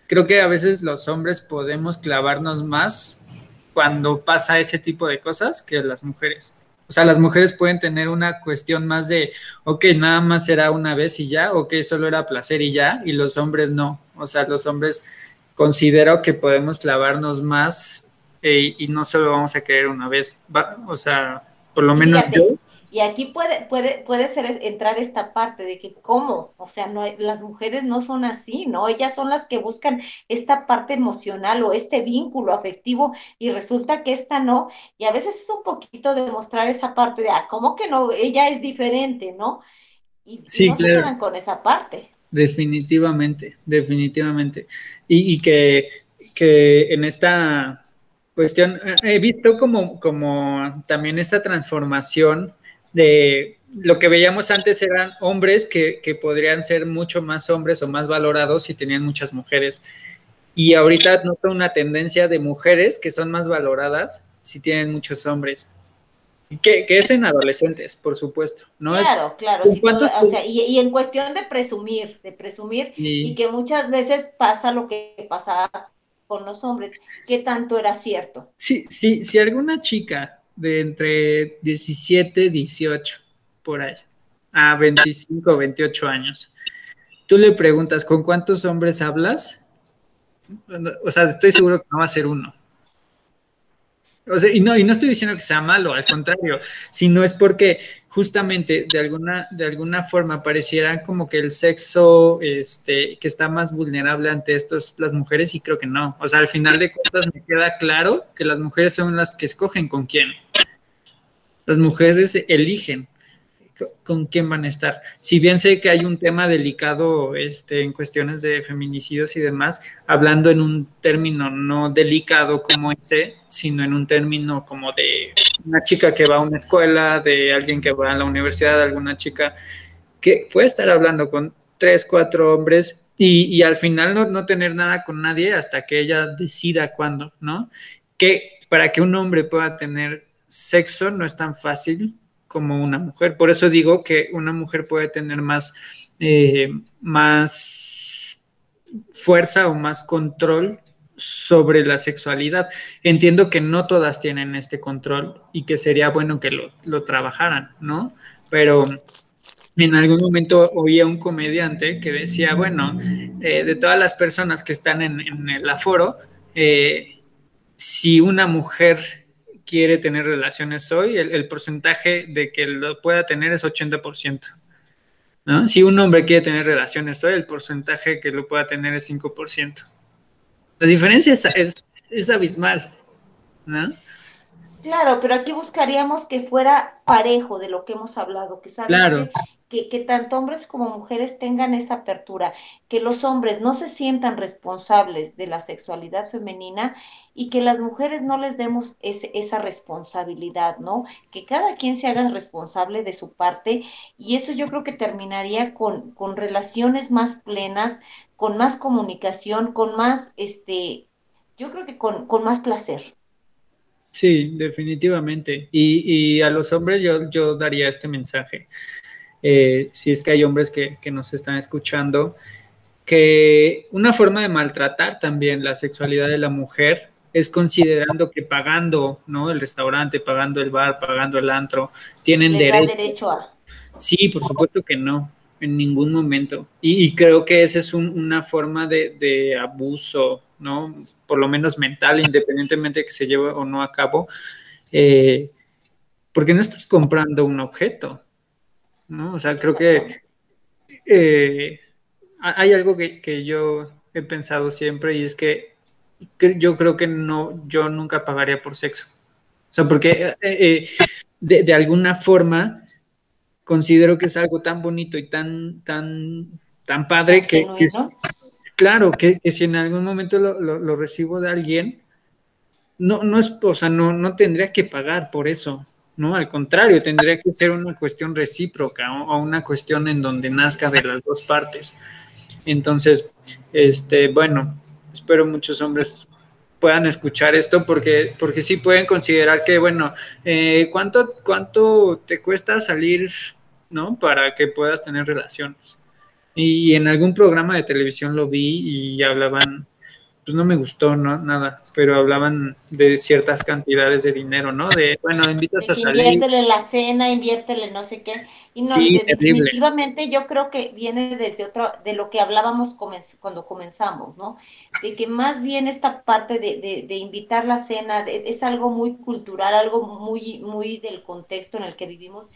Creo que a veces los hombres podemos clavarnos más cuando pasa ese tipo de cosas que las mujeres. O sea, las mujeres pueden tener una cuestión más de, ok, nada más era una vez y ya, ok, solo era placer y ya, y los hombres no. O sea, los hombres considero que podemos clavarnos más eh, y no solo vamos a querer una vez. o sea, por lo menos yo. Y aquí puede, puede, puede ser entrar esta parte de que cómo, o sea, no las mujeres no son así, ¿no? Ellas son las que buscan esta parte emocional o este vínculo afectivo y resulta que esta no. Y a veces es un poquito de mostrar esa parte de, ah, ¿cómo que no? Ella es diferente, ¿no? Y, sí, no se quedan con esa parte. Definitivamente, definitivamente. Y, y que, que en esta cuestión, eh, he visto como, como también esta transformación de lo que veíamos antes eran hombres que, que, podrían ser mucho más hombres o más valorados si tenían muchas mujeres. Y ahorita noto una tendencia de mujeres que son más valoradas si tienen muchos hombres. Que, que es en adolescentes, por supuesto. ¿no? Claro, claro. y, en cuestión de presumir, de presumir, y que muchas veces pasa lo que pasaba con los hombres, ¿qué tanto era cierto? Sí, sí, si alguna chica de entre 17, 18, por ahí, a 25, 28 años, tú le preguntas, ¿con cuántos hombres hablas? O sea, estoy seguro que no va a ser uno. O sea, y no, y no estoy diciendo que sea malo, al contrario, sino es porque justamente de alguna, de alguna forma pareciera como que el sexo este, que está más vulnerable ante esto es las mujeres y creo que no. O sea, al final de cuentas me queda claro que las mujeres son las que escogen con quién. Las mujeres eligen con quién van a estar. Si bien sé que hay un tema delicado este, en cuestiones de feminicidios y demás, hablando en un término no delicado como ese, sino en un término como de una chica que va a una escuela, de alguien que va a la universidad, de alguna chica que puede estar hablando con tres, cuatro hombres y, al final no, no, tener nada con nadie hasta que ella decida cuándo, ¿no? Que para que un hombre pueda tener sexo no es tan fácil como una mujer. Por eso digo que una mujer puede tener más, eh, más fuerza o más control sobre la sexualidad. Entiendo que no todas tienen este control y que sería bueno que lo, trabajaran, ¿no? Pero en algún momento oía un comediante que decía, bueno, eh, de todas las personas que están en, el aforo, eh, si una mujer quiere tener relaciones hoy, el, porcentaje de que lo pueda tener es 80%. ¿no? Si un hombre quiere tener relaciones hoy, el porcentaje que lo pueda tener es 5%. La diferencia es, es, abismal. ¿no? Claro, pero aquí buscaríamos que fuera parejo de lo que hemos hablado, que claro que, tanto hombres como mujeres tengan esa apertura, que los hombres no se sientan responsables de la sexualidad femenina y que las mujeres no les demos esa responsabilidad, ¿no? Que cada quien se haga responsable de su parte y eso yo creo que terminaría con, con relaciones más plenas, con más comunicación, con más, este, yo creo que con, con más placer. Sí, definitivamente. Y, y, a los hombres yo, yo daría este mensaje. Eh, si es que hay hombres que, nos están escuchando, que una forma de maltratar también la sexualidad de la mujer es considerando que pagando, ¿no? El restaurante, pagando el bar, pagando el antro, tienen derecho. a. Sí, por supuesto que no, en ningún momento. Y, creo que esa es una forma de, abuso, ¿no? Por lo menos mental, independientemente de que se lleve o no a cabo, eh, porque no estás comprando un objeto, ¿no? O sea, creo que eh, hay algo que, yo he pensado siempre y es que yo creo que no, yo nunca pagaría por sexo. O sea, porque eh, eh, de, de, alguna forma considero que es algo tan bonito y tan, tan, tan padre que, que claro, que, que, si en algún momento lo, lo, lo, recibo de alguien, no, no es, o sea, no, no tendría que pagar por eso, ¿no? Al contrario, tendría que ser una cuestión recíproca o, una cuestión en donde nazca de las dos partes. Entonces, este, bueno, espero muchos hombres puedan escuchar esto porque, porque sí pueden considerar que, bueno, eh, ¿cuánto, ¿cuánto te cuesta salir, ¿no? Para que puedas tener relaciones. Y en algún programa de televisión lo vi y hablaban pues no me gustó, ¿no? Nada, pero hablaban de ciertas cantidades de dinero, ¿no? De, bueno, invitas a salir. Inviértele la cena, inviértele no sé qué. Y no, Sí, de- definitivamente yo creo que viene desde otro, de lo que hablábamos comen- cuando comenzamos, ¿no? De que más bien esta parte de, de, de invitar la cena es algo muy cultural, algo muy, muy del contexto en el que vivimos,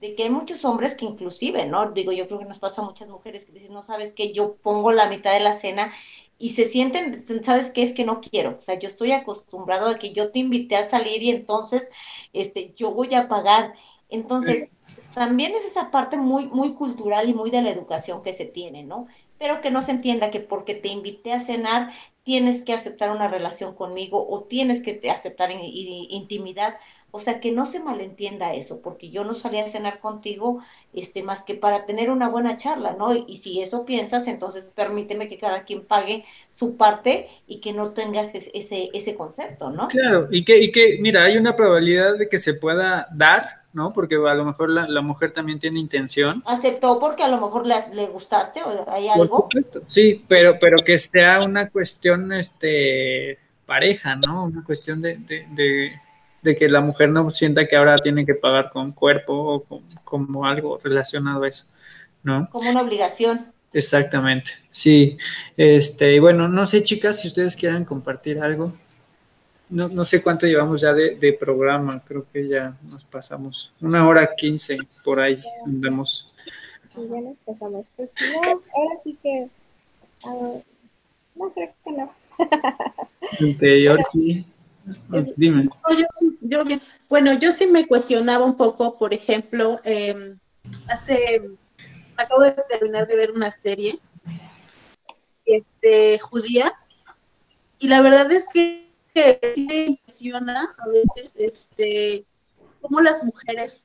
de que hay muchos hombres que inclusive, ¿no? Digo, yo creo que nos pasa a muchas mujeres que dicen, no sabes que yo pongo la mitad de la cena y se sienten, ¿sabes qué? Es que no quiero. O sea, yo estoy acostumbrado a que yo te invité a salir y entonces este, yo voy a pagar. Entonces, también es esa parte muy, muy cultural y muy de la educación que se tiene, ¿no? Pero que no se entienda que porque te invité a cenar tienes que aceptar una relación conmigo o tienes que te- aceptar in- in- intimidad. O sea, que no se malentienda eso, porque yo no salí a cenar contigo este, más que para tener una buena charla, ¿no? Y, y si eso piensas, entonces permíteme que cada quien pague su parte y que no tengas es- ese, ese concepto, ¿no? Claro, y que, y que, mira, hay una probabilidad de que se pueda dar, ¿no? Porque a lo mejor la, la mujer también tiene intención. Aceptó porque a lo mejor le, le gustaste o hay Por algo. supuesto, sí, pero, pero que sea una cuestión este, pareja, ¿no? Una cuestión de, de, de, de que la mujer no sienta que ahora tiene que pagar con cuerpo o con, como algo relacionado a eso, ¿no? como una obligación. Exactamente, sí. Este, y bueno, no sé, chicas, si ustedes quieran compartir algo. No, no sé cuánto llevamos ya de, de programa, creo que ya nos pasamos. Una hora quince por ahí andamos. Sí, ya nos pasamos. Pues no, ahora sí que. no creo que no. Anterior, sí. Dime. Yo, yo bien. Bueno, yo sí me cuestionaba un poco, por ejemplo, eh, hace, acabo de terminar de ver una serie, este, judía, y la verdad es que, que me impresiona a veces, este, cómo las mujeres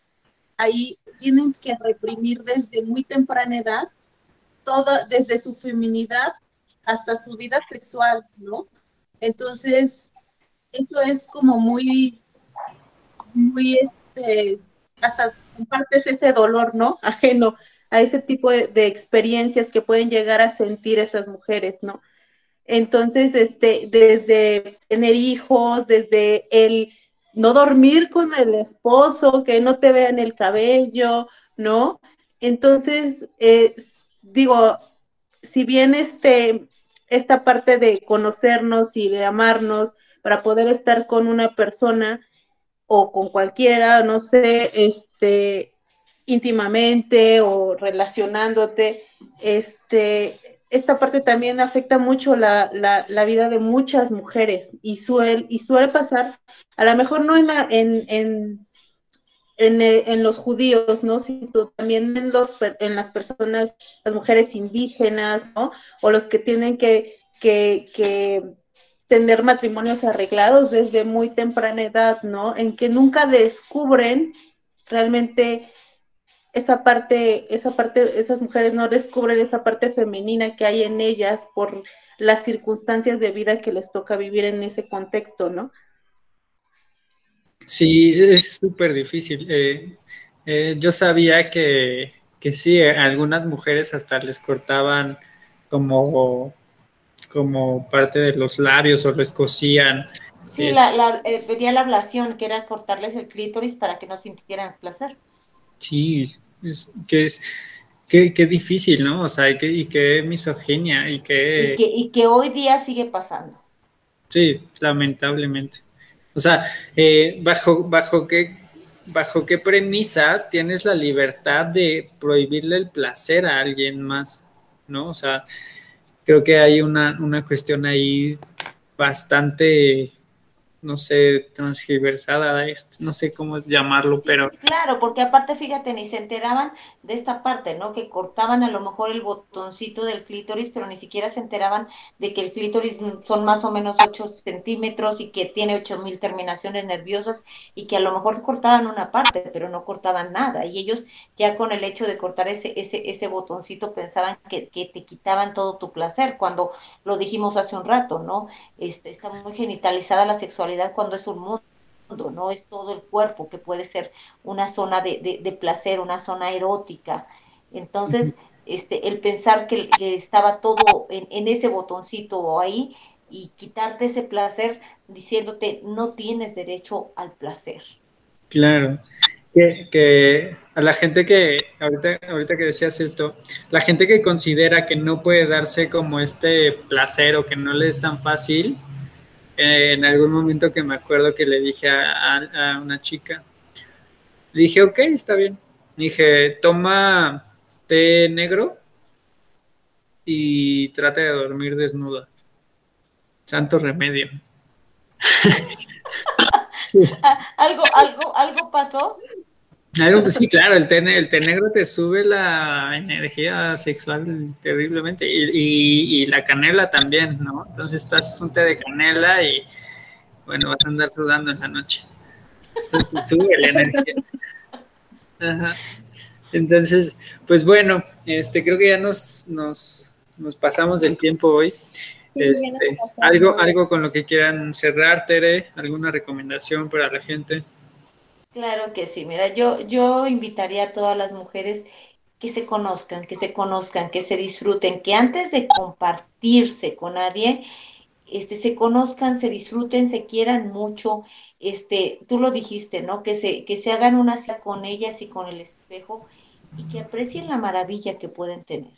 ahí tienen que reprimir desde muy temprana edad, toda, desde su feminidad hasta su vida sexual, ¿no? Entonces, eso es como muy, muy, este, hasta compartes ese dolor, ¿no? Ajeno a ese tipo de, experiencias que pueden llegar a sentir esas mujeres, ¿no? Entonces, este, desde tener hijos, desde el no dormir con el esposo, que no te vean el cabello, ¿no? Entonces, eh, digo, si bien este, esta parte de conocernos y de amarnos, para poder estar con una persona o con cualquiera, no sé, este, íntimamente o relacionándote, este, esta parte también afecta mucho la, la, la vida de muchas mujeres y suele, y suele pasar, a lo mejor no en, la, en, en, en, en, los judíos, ¿no? Sino también en, los, en las personas, las mujeres indígenas, ¿no? O los que tienen que, que tener matrimonios arreglados desde muy temprana edad, ¿no? En que nunca descubren realmente esa parte, esa parte, esas mujeres no descubren esa parte femenina que hay en ellas por las circunstancias de vida que les toca vivir en ese contexto, ¿no? Sí, es súper difícil. Eh, eh, yo sabía que, que sí, algunas mujeres hasta les cortaban como como parte de los labios o les cosían. Sí, eh, la, la, eh, pedía la ablación, que era cortarles el clítoris para que no sintieran placer. Sí, es, es que es qué, qué difícil, ¿no? O sea, y qué, y qué misoginia y qué... Y que, y que hoy día sigue pasando. Sí, lamentablemente. O sea, eh, bajo, bajo qué bajo qué premisa tienes la libertad de prohibirle el placer a alguien más, ¿no? O sea, creo que hay una, una cuestión ahí bastante no sé, transgiversada, no sé cómo llamarlo, pero... Claro, porque aparte, fíjate, ni se enteraban de esta parte, ¿no? Que cortaban a lo mejor el botoncito del clítoris, pero ni siquiera se enteraban de que el clítoris son más o menos 8 centímetros y que tiene 8000 terminaciones nerviosas y que a lo mejor cortaban una parte, pero no cortaban nada. Y ellos ya con el hecho de cortar ese, ese, ese botoncito pensaban que, que te quitaban todo tu placer, cuando lo dijimos hace un rato, ¿no? Este, está muy genitalizada la sexualidad cuando es un mundo, no es todo el cuerpo, que puede ser una zona de, placer, una zona erótica. Entonces, este, el pensar que, estaba todo en, ese botoncito ahí y quitarte ese placer diciéndote no tienes derecho al placer. Claro, que, que, a la gente que, ahorita, ahorita que decías esto, la gente que considera que no puede darse como este placer o que no le es tan fácil, en algún momento que me acuerdo que le dije a, una chica, le dije, ok, está bien. dije, toma té negro y trata de dormir desnuda. Santo remedio. ¿Algo, algo, algo pasó? Sí, claro, el té, el té negro te sube la energía sexual terriblemente y, la canela también, ¿no? Entonces estás un té de canela y, bueno, vas a andar sudando en la noche. Entonces te sube la energía. Ajá. Entonces, pues bueno, este, creo que ya nos, nos, nos pasamos del tiempo hoy. Este, algo, algo con lo que quieran cerrar, Tere, alguna recomendación para la gente. Claro que sí, mira, yo, yo invitaría a todas las mujeres que se conozcan, que se conozcan, que se disfruten, que antes de compartirse con nadie, este, se conozcan, se disfruten, se quieran mucho, este, tú lo dijiste, ¿no? Que se, que se hagan una con ellas y con el espejo y que aprecien la maravilla que pueden tener.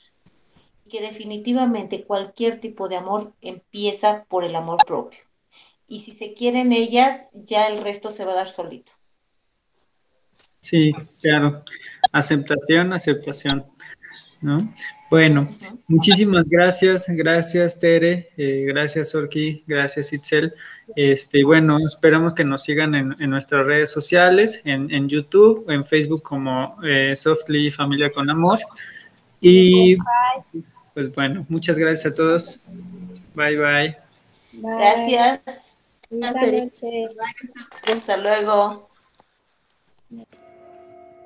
Y que definitivamente cualquier tipo de amor empieza por el amor propio. Y si se quieren ellas, ya el resto se va a dar solito. Sí, claro. Aceptación, aceptación. ¿no? Bueno, muchísimas gracias, gracias Tere, eh, gracias Orki, gracias Itzel. Este, bueno, esperamos que nos sigan en, nuestras redes sociales, en, YouTube, en Facebook como eh, Softly Familia con Amor. Y pues bueno, muchas gracias a todos. Bye bye. Gracias. Buenas noches. Hasta luego.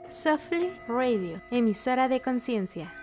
Softly Radio, emisora de conciencia.